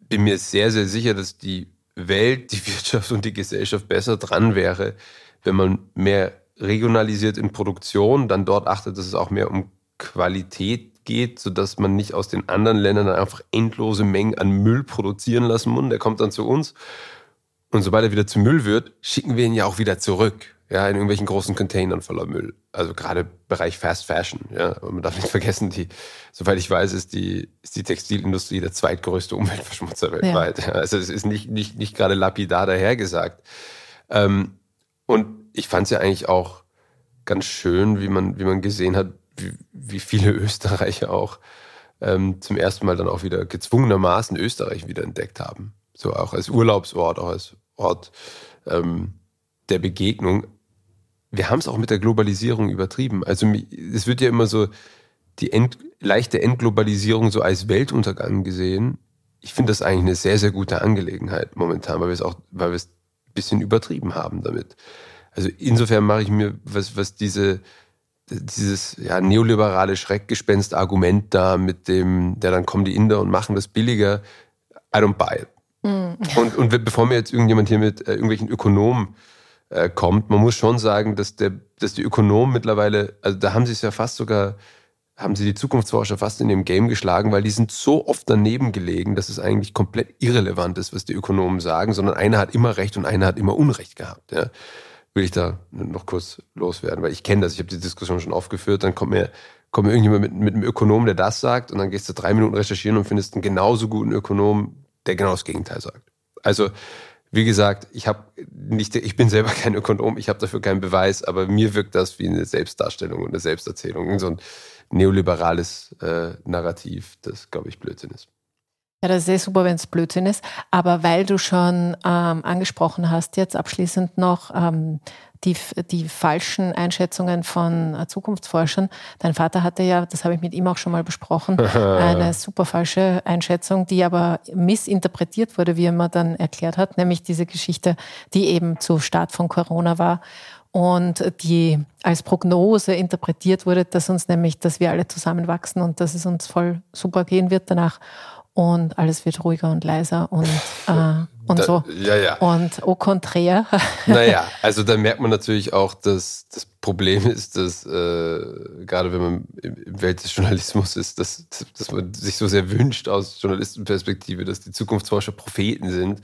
bin mir sehr, sehr sicher, dass die Welt, die Wirtschaft und die Gesellschaft besser dran wäre, wenn man mehr regionalisiert in Produktion, dann dort achtet, dass es auch mehr um Qualität geht, sodass man nicht aus den anderen Ländern einfach endlose Mengen an Müll produzieren lassen muss. Der kommt dann zu uns. Und sobald er wieder zu Müll wird, schicken wir ihn ja auch wieder zurück. Ja, in irgendwelchen großen Containern voller Müll. Also gerade Bereich Fast Fashion. Ja, aber man darf nicht vergessen, die, soweit ich weiß, ist die, ist die Textilindustrie der zweitgrößte Umweltverschmutzer weltweit. Ja. Also es ist nicht, nicht, nicht gerade lapidar dahergesagt. Ähm, und ich fand es ja eigentlich auch ganz schön, wie man, wie man gesehen hat, wie, wie viele Österreicher auch ähm, zum ersten Mal dann auch wieder gezwungenermaßen Österreich wieder entdeckt haben. So auch als Urlaubsort, auch als Ort ähm, der Begegnung. Wir haben es auch mit der Globalisierung übertrieben. Also es wird ja immer so die Ent, leichte Entglobalisierung so als Weltuntergang gesehen. Ich finde das eigentlich eine sehr, sehr gute Angelegenheit momentan, weil wir es auch, weil wir es ein bisschen übertrieben haben damit. Also insofern mache ich mir, was, was diese, dieses ja, neoliberale Schreckgespenst-Argument da mit dem, der dann kommen die Inder und machen das billiger, I don't buy it. Mhm. Und, und bevor mir jetzt irgendjemand hier mit äh, irgendwelchen Ökonomen äh, kommt, man muss schon sagen, dass, der, dass die Ökonomen mittlerweile, also da haben sie es ja fast sogar, haben sie die Zukunftsforscher fast in dem Game geschlagen, weil die sind so oft daneben gelegen, dass es eigentlich komplett irrelevant ist, was die Ökonomen sagen, sondern einer hat immer Recht und einer hat immer Unrecht gehabt. Ja will ich da noch kurz loswerden, weil ich kenne das, ich habe die Diskussion schon aufgeführt, dann kommt mir, kommt mir irgendjemand mit, mit einem Ökonom, der das sagt, und dann gehst du drei Minuten recherchieren und findest einen genauso guten Ökonom, der genau das Gegenteil sagt. Also, wie gesagt, ich habe nicht, ich bin selber kein Ökonom, ich habe dafür keinen Beweis, aber mir wirkt das wie eine Selbstdarstellung und eine Selbsterzählung, so ein neoliberales äh, Narrativ, das, glaube ich, Blödsinn ist. Ja, das ist sehr super, wenn es Blödsinn ist. Aber weil du schon ähm, angesprochen hast, jetzt abschließend noch ähm, die, die falschen Einschätzungen von äh, Zukunftsforschern. Dein Vater hatte ja, das habe ich mit ihm auch schon mal besprochen, eine super falsche Einschätzung, die aber missinterpretiert wurde, wie er mir dann erklärt hat, nämlich diese Geschichte, die eben zu Start von Corona war und die als Prognose interpretiert wurde, dass uns nämlich, dass wir alle zusammenwachsen und dass es uns voll super gehen wird danach und alles wird ruhiger und leiser und, äh, und da, so. Ja, ja. Und au contraire. Naja, also da merkt man natürlich auch, dass das Problem ist, dass äh, gerade wenn man im Welt des Journalismus ist, dass, dass man sich so sehr wünscht aus Journalistenperspektive, dass die Zukunftsforscher Propheten sind.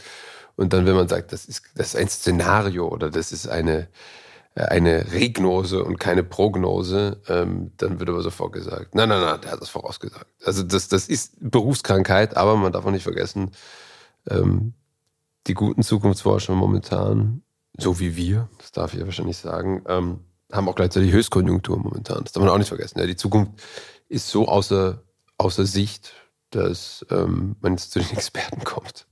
Und dann, wenn man sagt, das ist, das ist ein Szenario oder das ist eine, eine Regnose und keine Prognose, ähm, dann wird aber sofort gesagt, nein, nein, nein, der hat das vorausgesagt. Also das, das ist Berufskrankheit, aber man darf auch nicht vergessen, ähm, die guten Zukunftsforscher momentan, so wie wir, das darf ich ja wahrscheinlich sagen, ähm, haben auch gleichzeitig Höchstkonjunktur momentan. Das darf man auch nicht vergessen. Ja, die Zukunft ist so außer, außer Sicht, dass ähm, man jetzt zu den Experten kommt.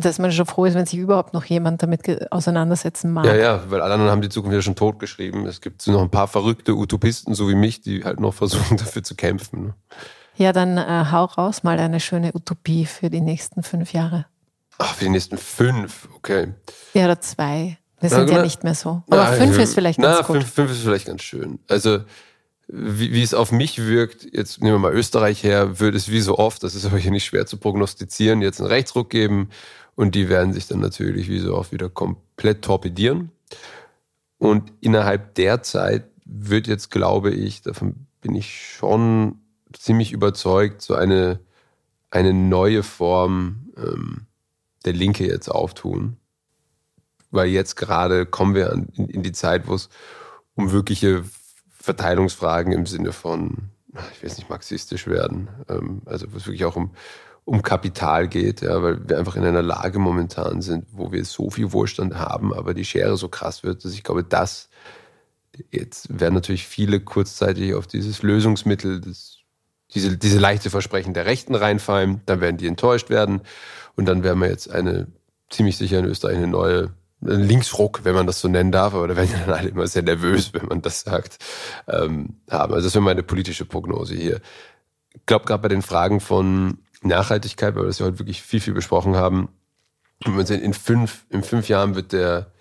Dass man schon froh ist, wenn sich überhaupt noch jemand damit auseinandersetzen mag. Ja, ja, weil alle anderen haben die Zukunft ja schon totgeschrieben. Es gibt noch ein paar verrückte Utopisten, so wie mich, die halt noch versuchen, dafür zu kämpfen. Ne? Ja, dann äh, hau raus mal eine schöne Utopie für die nächsten fünf Jahre. Ach, für die nächsten fünf, okay. Ja, oder zwei. Wir sind na, ja nicht mehr so. Aber na, fünf ist vielleicht ganz na, gut. Fünf, fünf ist vielleicht ganz schön. Also, wie, wie, es auf mich wirkt, jetzt nehmen wir mal Österreich her, wird es wie so oft, das ist aber hier nicht schwer zu prognostizieren, jetzt einen Rechtsruck geben und die werden sich dann natürlich wie so oft wieder komplett torpedieren. Und innerhalb der Zeit wird jetzt, glaube ich, davon bin ich schon ziemlich überzeugt, so eine, eine neue Form ähm, der Linke jetzt auftun. Weil jetzt gerade kommen wir in, in die Zeit, wo es um wirkliche Verteilungsfragen im Sinne von, ich will es nicht marxistisch werden, ähm, also wo es wirklich auch um um Kapital geht, ja, weil wir einfach in einer Lage momentan sind, wo wir so viel Wohlstand haben, aber die Schere so krass wird, dass ich glaube, das jetzt werden natürlich viele kurzzeitig auf dieses Lösungsmittel, das, diese, diese leichte Versprechen der Rechten reinfallen, dann werden die enttäuscht werden und dann werden wir jetzt eine ziemlich sicher in Österreich eine neue ein Linksruck, wenn man das so nennen darf, aber da werden dann alle immer sehr nervös, wenn man das sagt, ähm, haben. Also das wäre meine politische Prognose hier. Ich glaube, gerade bei den Fragen von Nachhaltigkeit, weil wir das ja heute wirklich viel, viel besprochen haben. Und man sehen, in fünf, in fünf Jahren wird der,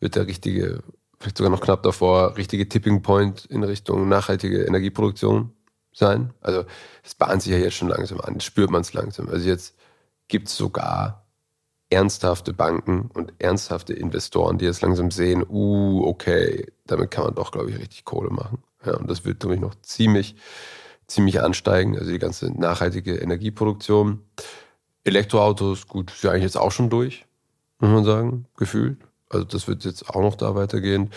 wird der richtige, vielleicht sogar noch knapp davor, richtige Tipping Point in Richtung nachhaltige Energieproduktion sein. Also es bahnt sich ja jetzt schon langsam an, spürt man es langsam. Also jetzt gibt es sogar ernsthafte Banken und ernsthafte Investoren, die jetzt langsam sehen, uh, okay, damit kann man doch, glaube ich, richtig Kohle machen. Ja, und das wird, glaube ich, noch ziemlich, ziemlich ansteigen, also die ganze nachhaltige Energieproduktion. Elektroautos, gut, ist ja eigentlich jetzt auch schon durch, muss man sagen, gefühlt. Also das wird jetzt auch noch da weitergehen.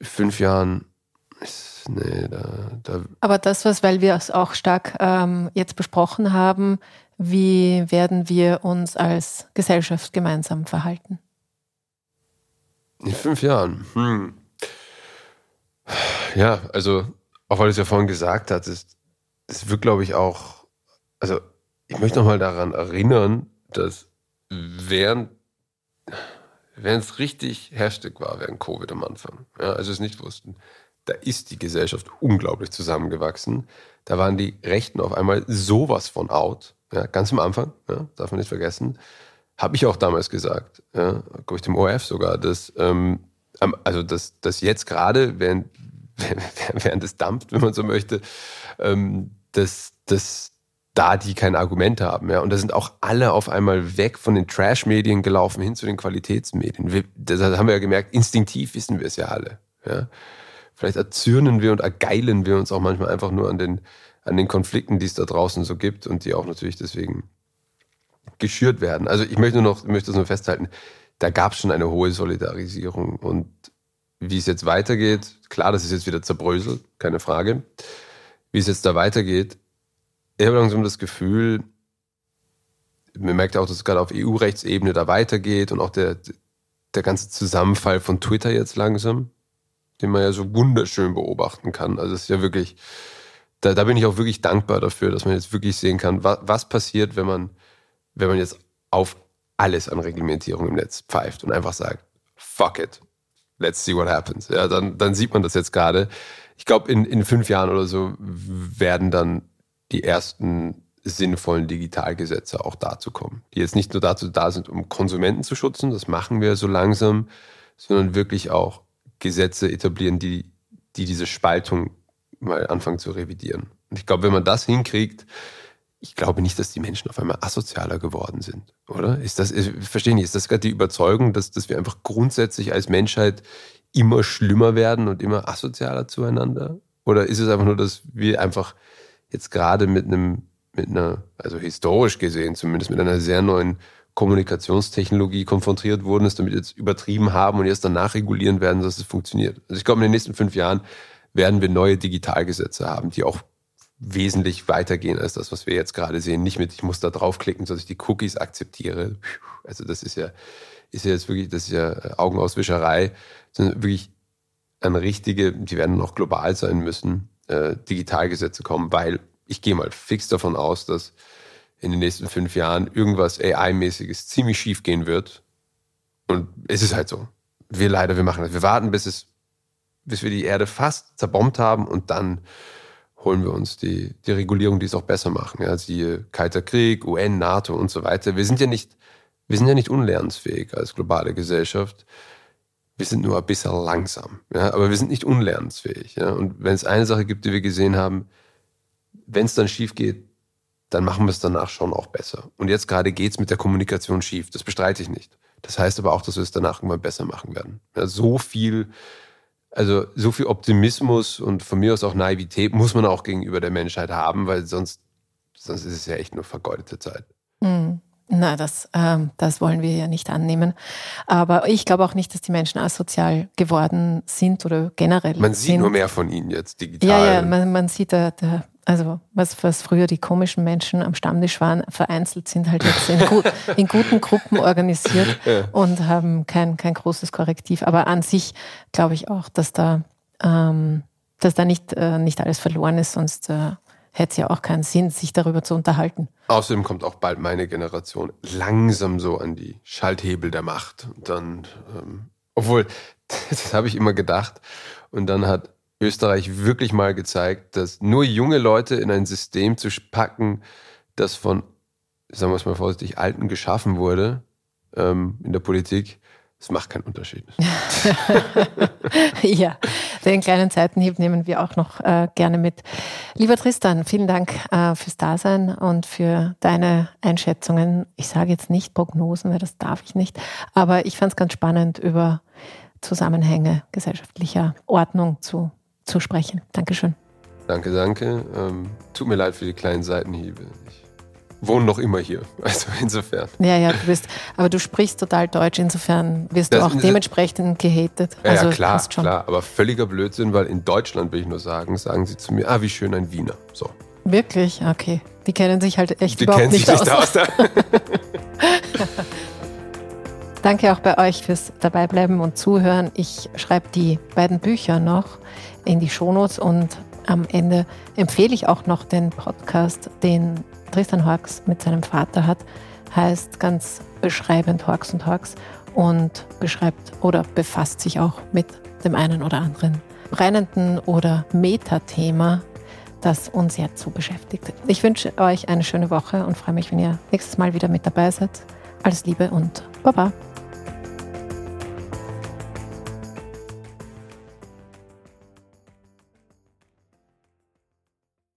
Fünf Jahren, nee, da, da Aber das, was, weil wir es auch stark ähm, jetzt besprochen haben, wie werden wir uns als Gesellschaft gemeinsam verhalten? In fünf Jahren, hm. Ja, also, auch weil du es ja vorhin gesagt hattest, es wird, glaube ich, auch, also ich möchte noch mal daran erinnern, dass während, während es richtig Hashtag war, während Covid am Anfang, ja, also es nicht wussten, da ist die Gesellschaft unglaublich zusammengewachsen. Da waren die Rechten auf einmal sowas von out, ja, ganz am Anfang, ja, darf man nicht vergessen. Habe ich auch damals gesagt, ja, glaube ich dem ORF sogar, dass, ähm, also dass, dass jetzt gerade, während, während es dampft, wenn man so möchte, ähm, dass, dass da die kein Argument haben. Ja. Und da sind auch alle auf einmal weg von den Trash-Medien gelaufen hin zu den Qualitätsmedien. Wir, das haben wir ja gemerkt, instinktiv wissen wir es ja alle. Ja. Vielleicht erzürnen wir und ergeilen wir uns auch manchmal einfach nur an den, an den Konflikten, die es da draußen so gibt und die auch natürlich deswegen geschürt werden. Also ich möchte nur noch, möchte das nur festhalten, da gab es schon eine hohe Solidarisierung und wie es jetzt weitergeht, klar, das ist jetzt wieder zerbröselt, keine Frage. Wie es jetzt da weitergeht, ich habe langsam das Gefühl, man merkt auch, dass es gerade auf EU-Rechtsebene da weitergeht und auch der, der ganze Zusammenfall von Twitter jetzt langsam, den man ja so wunderschön beobachten kann. Also es ist ja wirklich, da, da bin ich auch wirklich dankbar dafür, dass man jetzt wirklich sehen kann, was, was passiert, wenn man, wenn man jetzt auf alles an Reglementierung im Netz pfeift und einfach sagt, fuck it, let's see what happens. Ja, dann, dann sieht man das jetzt gerade. Ich glaube, in, in fünf Jahren oder so werden dann die ersten sinnvollen Digitalgesetze auch dazu kommen, die jetzt nicht nur dazu da sind, um Konsumenten zu schützen, das machen wir so langsam, sondern wirklich auch Gesetze etablieren, die, die diese Spaltung mal anfangen zu revidieren. Und ich glaube, wenn man das hinkriegt, ich glaube nicht, dass die Menschen auf einmal asozialer geworden sind, oder? Ist das, ich verstehe nicht, ist das gerade die Überzeugung, dass, dass wir einfach grundsätzlich als Menschheit immer schlimmer werden und immer asozialer zueinander? Oder ist es einfach nur, dass wir einfach jetzt gerade mit einem, mit einer, also historisch gesehen zumindest, mit einer sehr neuen Kommunikationstechnologie konfrontiert wurden, es damit jetzt übertrieben haben und jetzt danach regulieren werden, dass es funktioniert. Also ich glaube, in den nächsten fünf Jahren werden wir neue Digitalgesetze haben, die auch wesentlich weitergehen als das, was wir jetzt gerade sehen. Nicht mit, ich muss da draufklicken, dass ich die Cookies akzeptiere. Also das ist ja, ist ja jetzt wirklich, das ist ja Augenauswischerei, sondern wirklich an richtige, die werden noch global sein müssen, äh, Digitalgesetze kommen, weil ich gehe mal fix davon aus, dass in den nächsten fünf Jahren irgendwas AI-mäßiges ziemlich schief gehen wird. Und es ist halt so. Wir leider, wir machen das. Wir warten, bis es, bis wir die Erde fast zerbombt haben und dann holen wir uns die, die Regulierung, die es auch besser machen. Ja, siehe Kalter Krieg, UN, NATO und so weiter. Wir sind ja nicht, wir sind ja nicht unlernensfähig als globale Gesellschaft. Wir sind nur ein bisschen langsam, ja, aber wir sind nicht unlernensfähig. Ja. Und wenn es eine Sache gibt, die wir gesehen haben, wenn es dann schief geht, dann machen wir es danach schon auch besser. Und jetzt gerade geht es mit der Kommunikation schief. Das bestreite ich nicht. Das heißt aber auch, dass wir es danach irgendwann besser machen werden. Ja, so viel, also so viel Optimismus und von mir aus auch Naivität muss man auch gegenüber der Menschheit haben, weil sonst, sonst ist es ja echt nur vergeudete Zeit. Mhm. Na, das, ähm, das wollen wir ja nicht annehmen. Aber ich glaube auch nicht, dass die Menschen asozial geworden sind oder generell. Man sieht sind. nur mehr von ihnen jetzt digital. Ja, ja, man, man sieht da, da, also was, was früher die komischen Menschen am Stammtisch waren, vereinzelt sind halt jetzt in, gut, in guten Gruppen organisiert ja. und haben kein, kein großes Korrektiv. Aber an sich glaube ich auch, dass da, ähm, dass da nicht, äh, nicht alles verloren ist, sonst äh, hätte es ja auch keinen Sinn, sich darüber zu unterhalten. Außerdem kommt auch bald meine Generation langsam so an die Schalthebel der Macht. Und dann, ähm, obwohl, das habe ich immer gedacht. Und dann hat Österreich wirklich mal gezeigt, dass nur junge Leute in ein System zu packen, das von, sagen wir es mal vorsichtig, Alten geschaffen wurde ähm, in der Politik, das macht keinen Unterschied. ja, den kleinen Zeitenhieb nehmen wir auch noch äh, gerne mit. Lieber Tristan, vielen Dank äh, fürs Dasein und für deine Einschätzungen. Ich sage jetzt nicht Prognosen, weil das darf ich nicht, aber ich fand es ganz spannend, über Zusammenhänge gesellschaftlicher Ordnung zu, zu sprechen. Dankeschön. Danke, danke. Ähm, tut mir leid für die kleinen Seitenhiebe. Ich wohne noch immer hier. Also insofern. Ja, ja, du bist, aber du sprichst total Deutsch, insofern wirst das, du auch dementsprechend gehatet. Ja, also, ja klar, klar, aber völliger Blödsinn, weil in Deutschland will ich nur sagen, sagen sie zu mir, ah, wie schön ein Wiener. So. Wirklich? Okay. Die kennen sich halt echt Die überhaupt nicht, nicht aus. aus Danke auch bei euch fürs Dabeibleiben und Zuhören. Ich schreibe die beiden Bücher noch in die Shownotes und am Ende empfehle ich auch noch den Podcast, den Tristan Horks mit seinem Vater hat. Heißt ganz beschreibend Horks und Horks und beschreibt oder befasst sich auch mit dem einen oder anderen brennenden oder Metathema, das uns jetzt so beschäftigt. Ich wünsche euch eine schöne Woche und freue mich, wenn ihr nächstes Mal wieder mit dabei seid. Alles Liebe und Baba.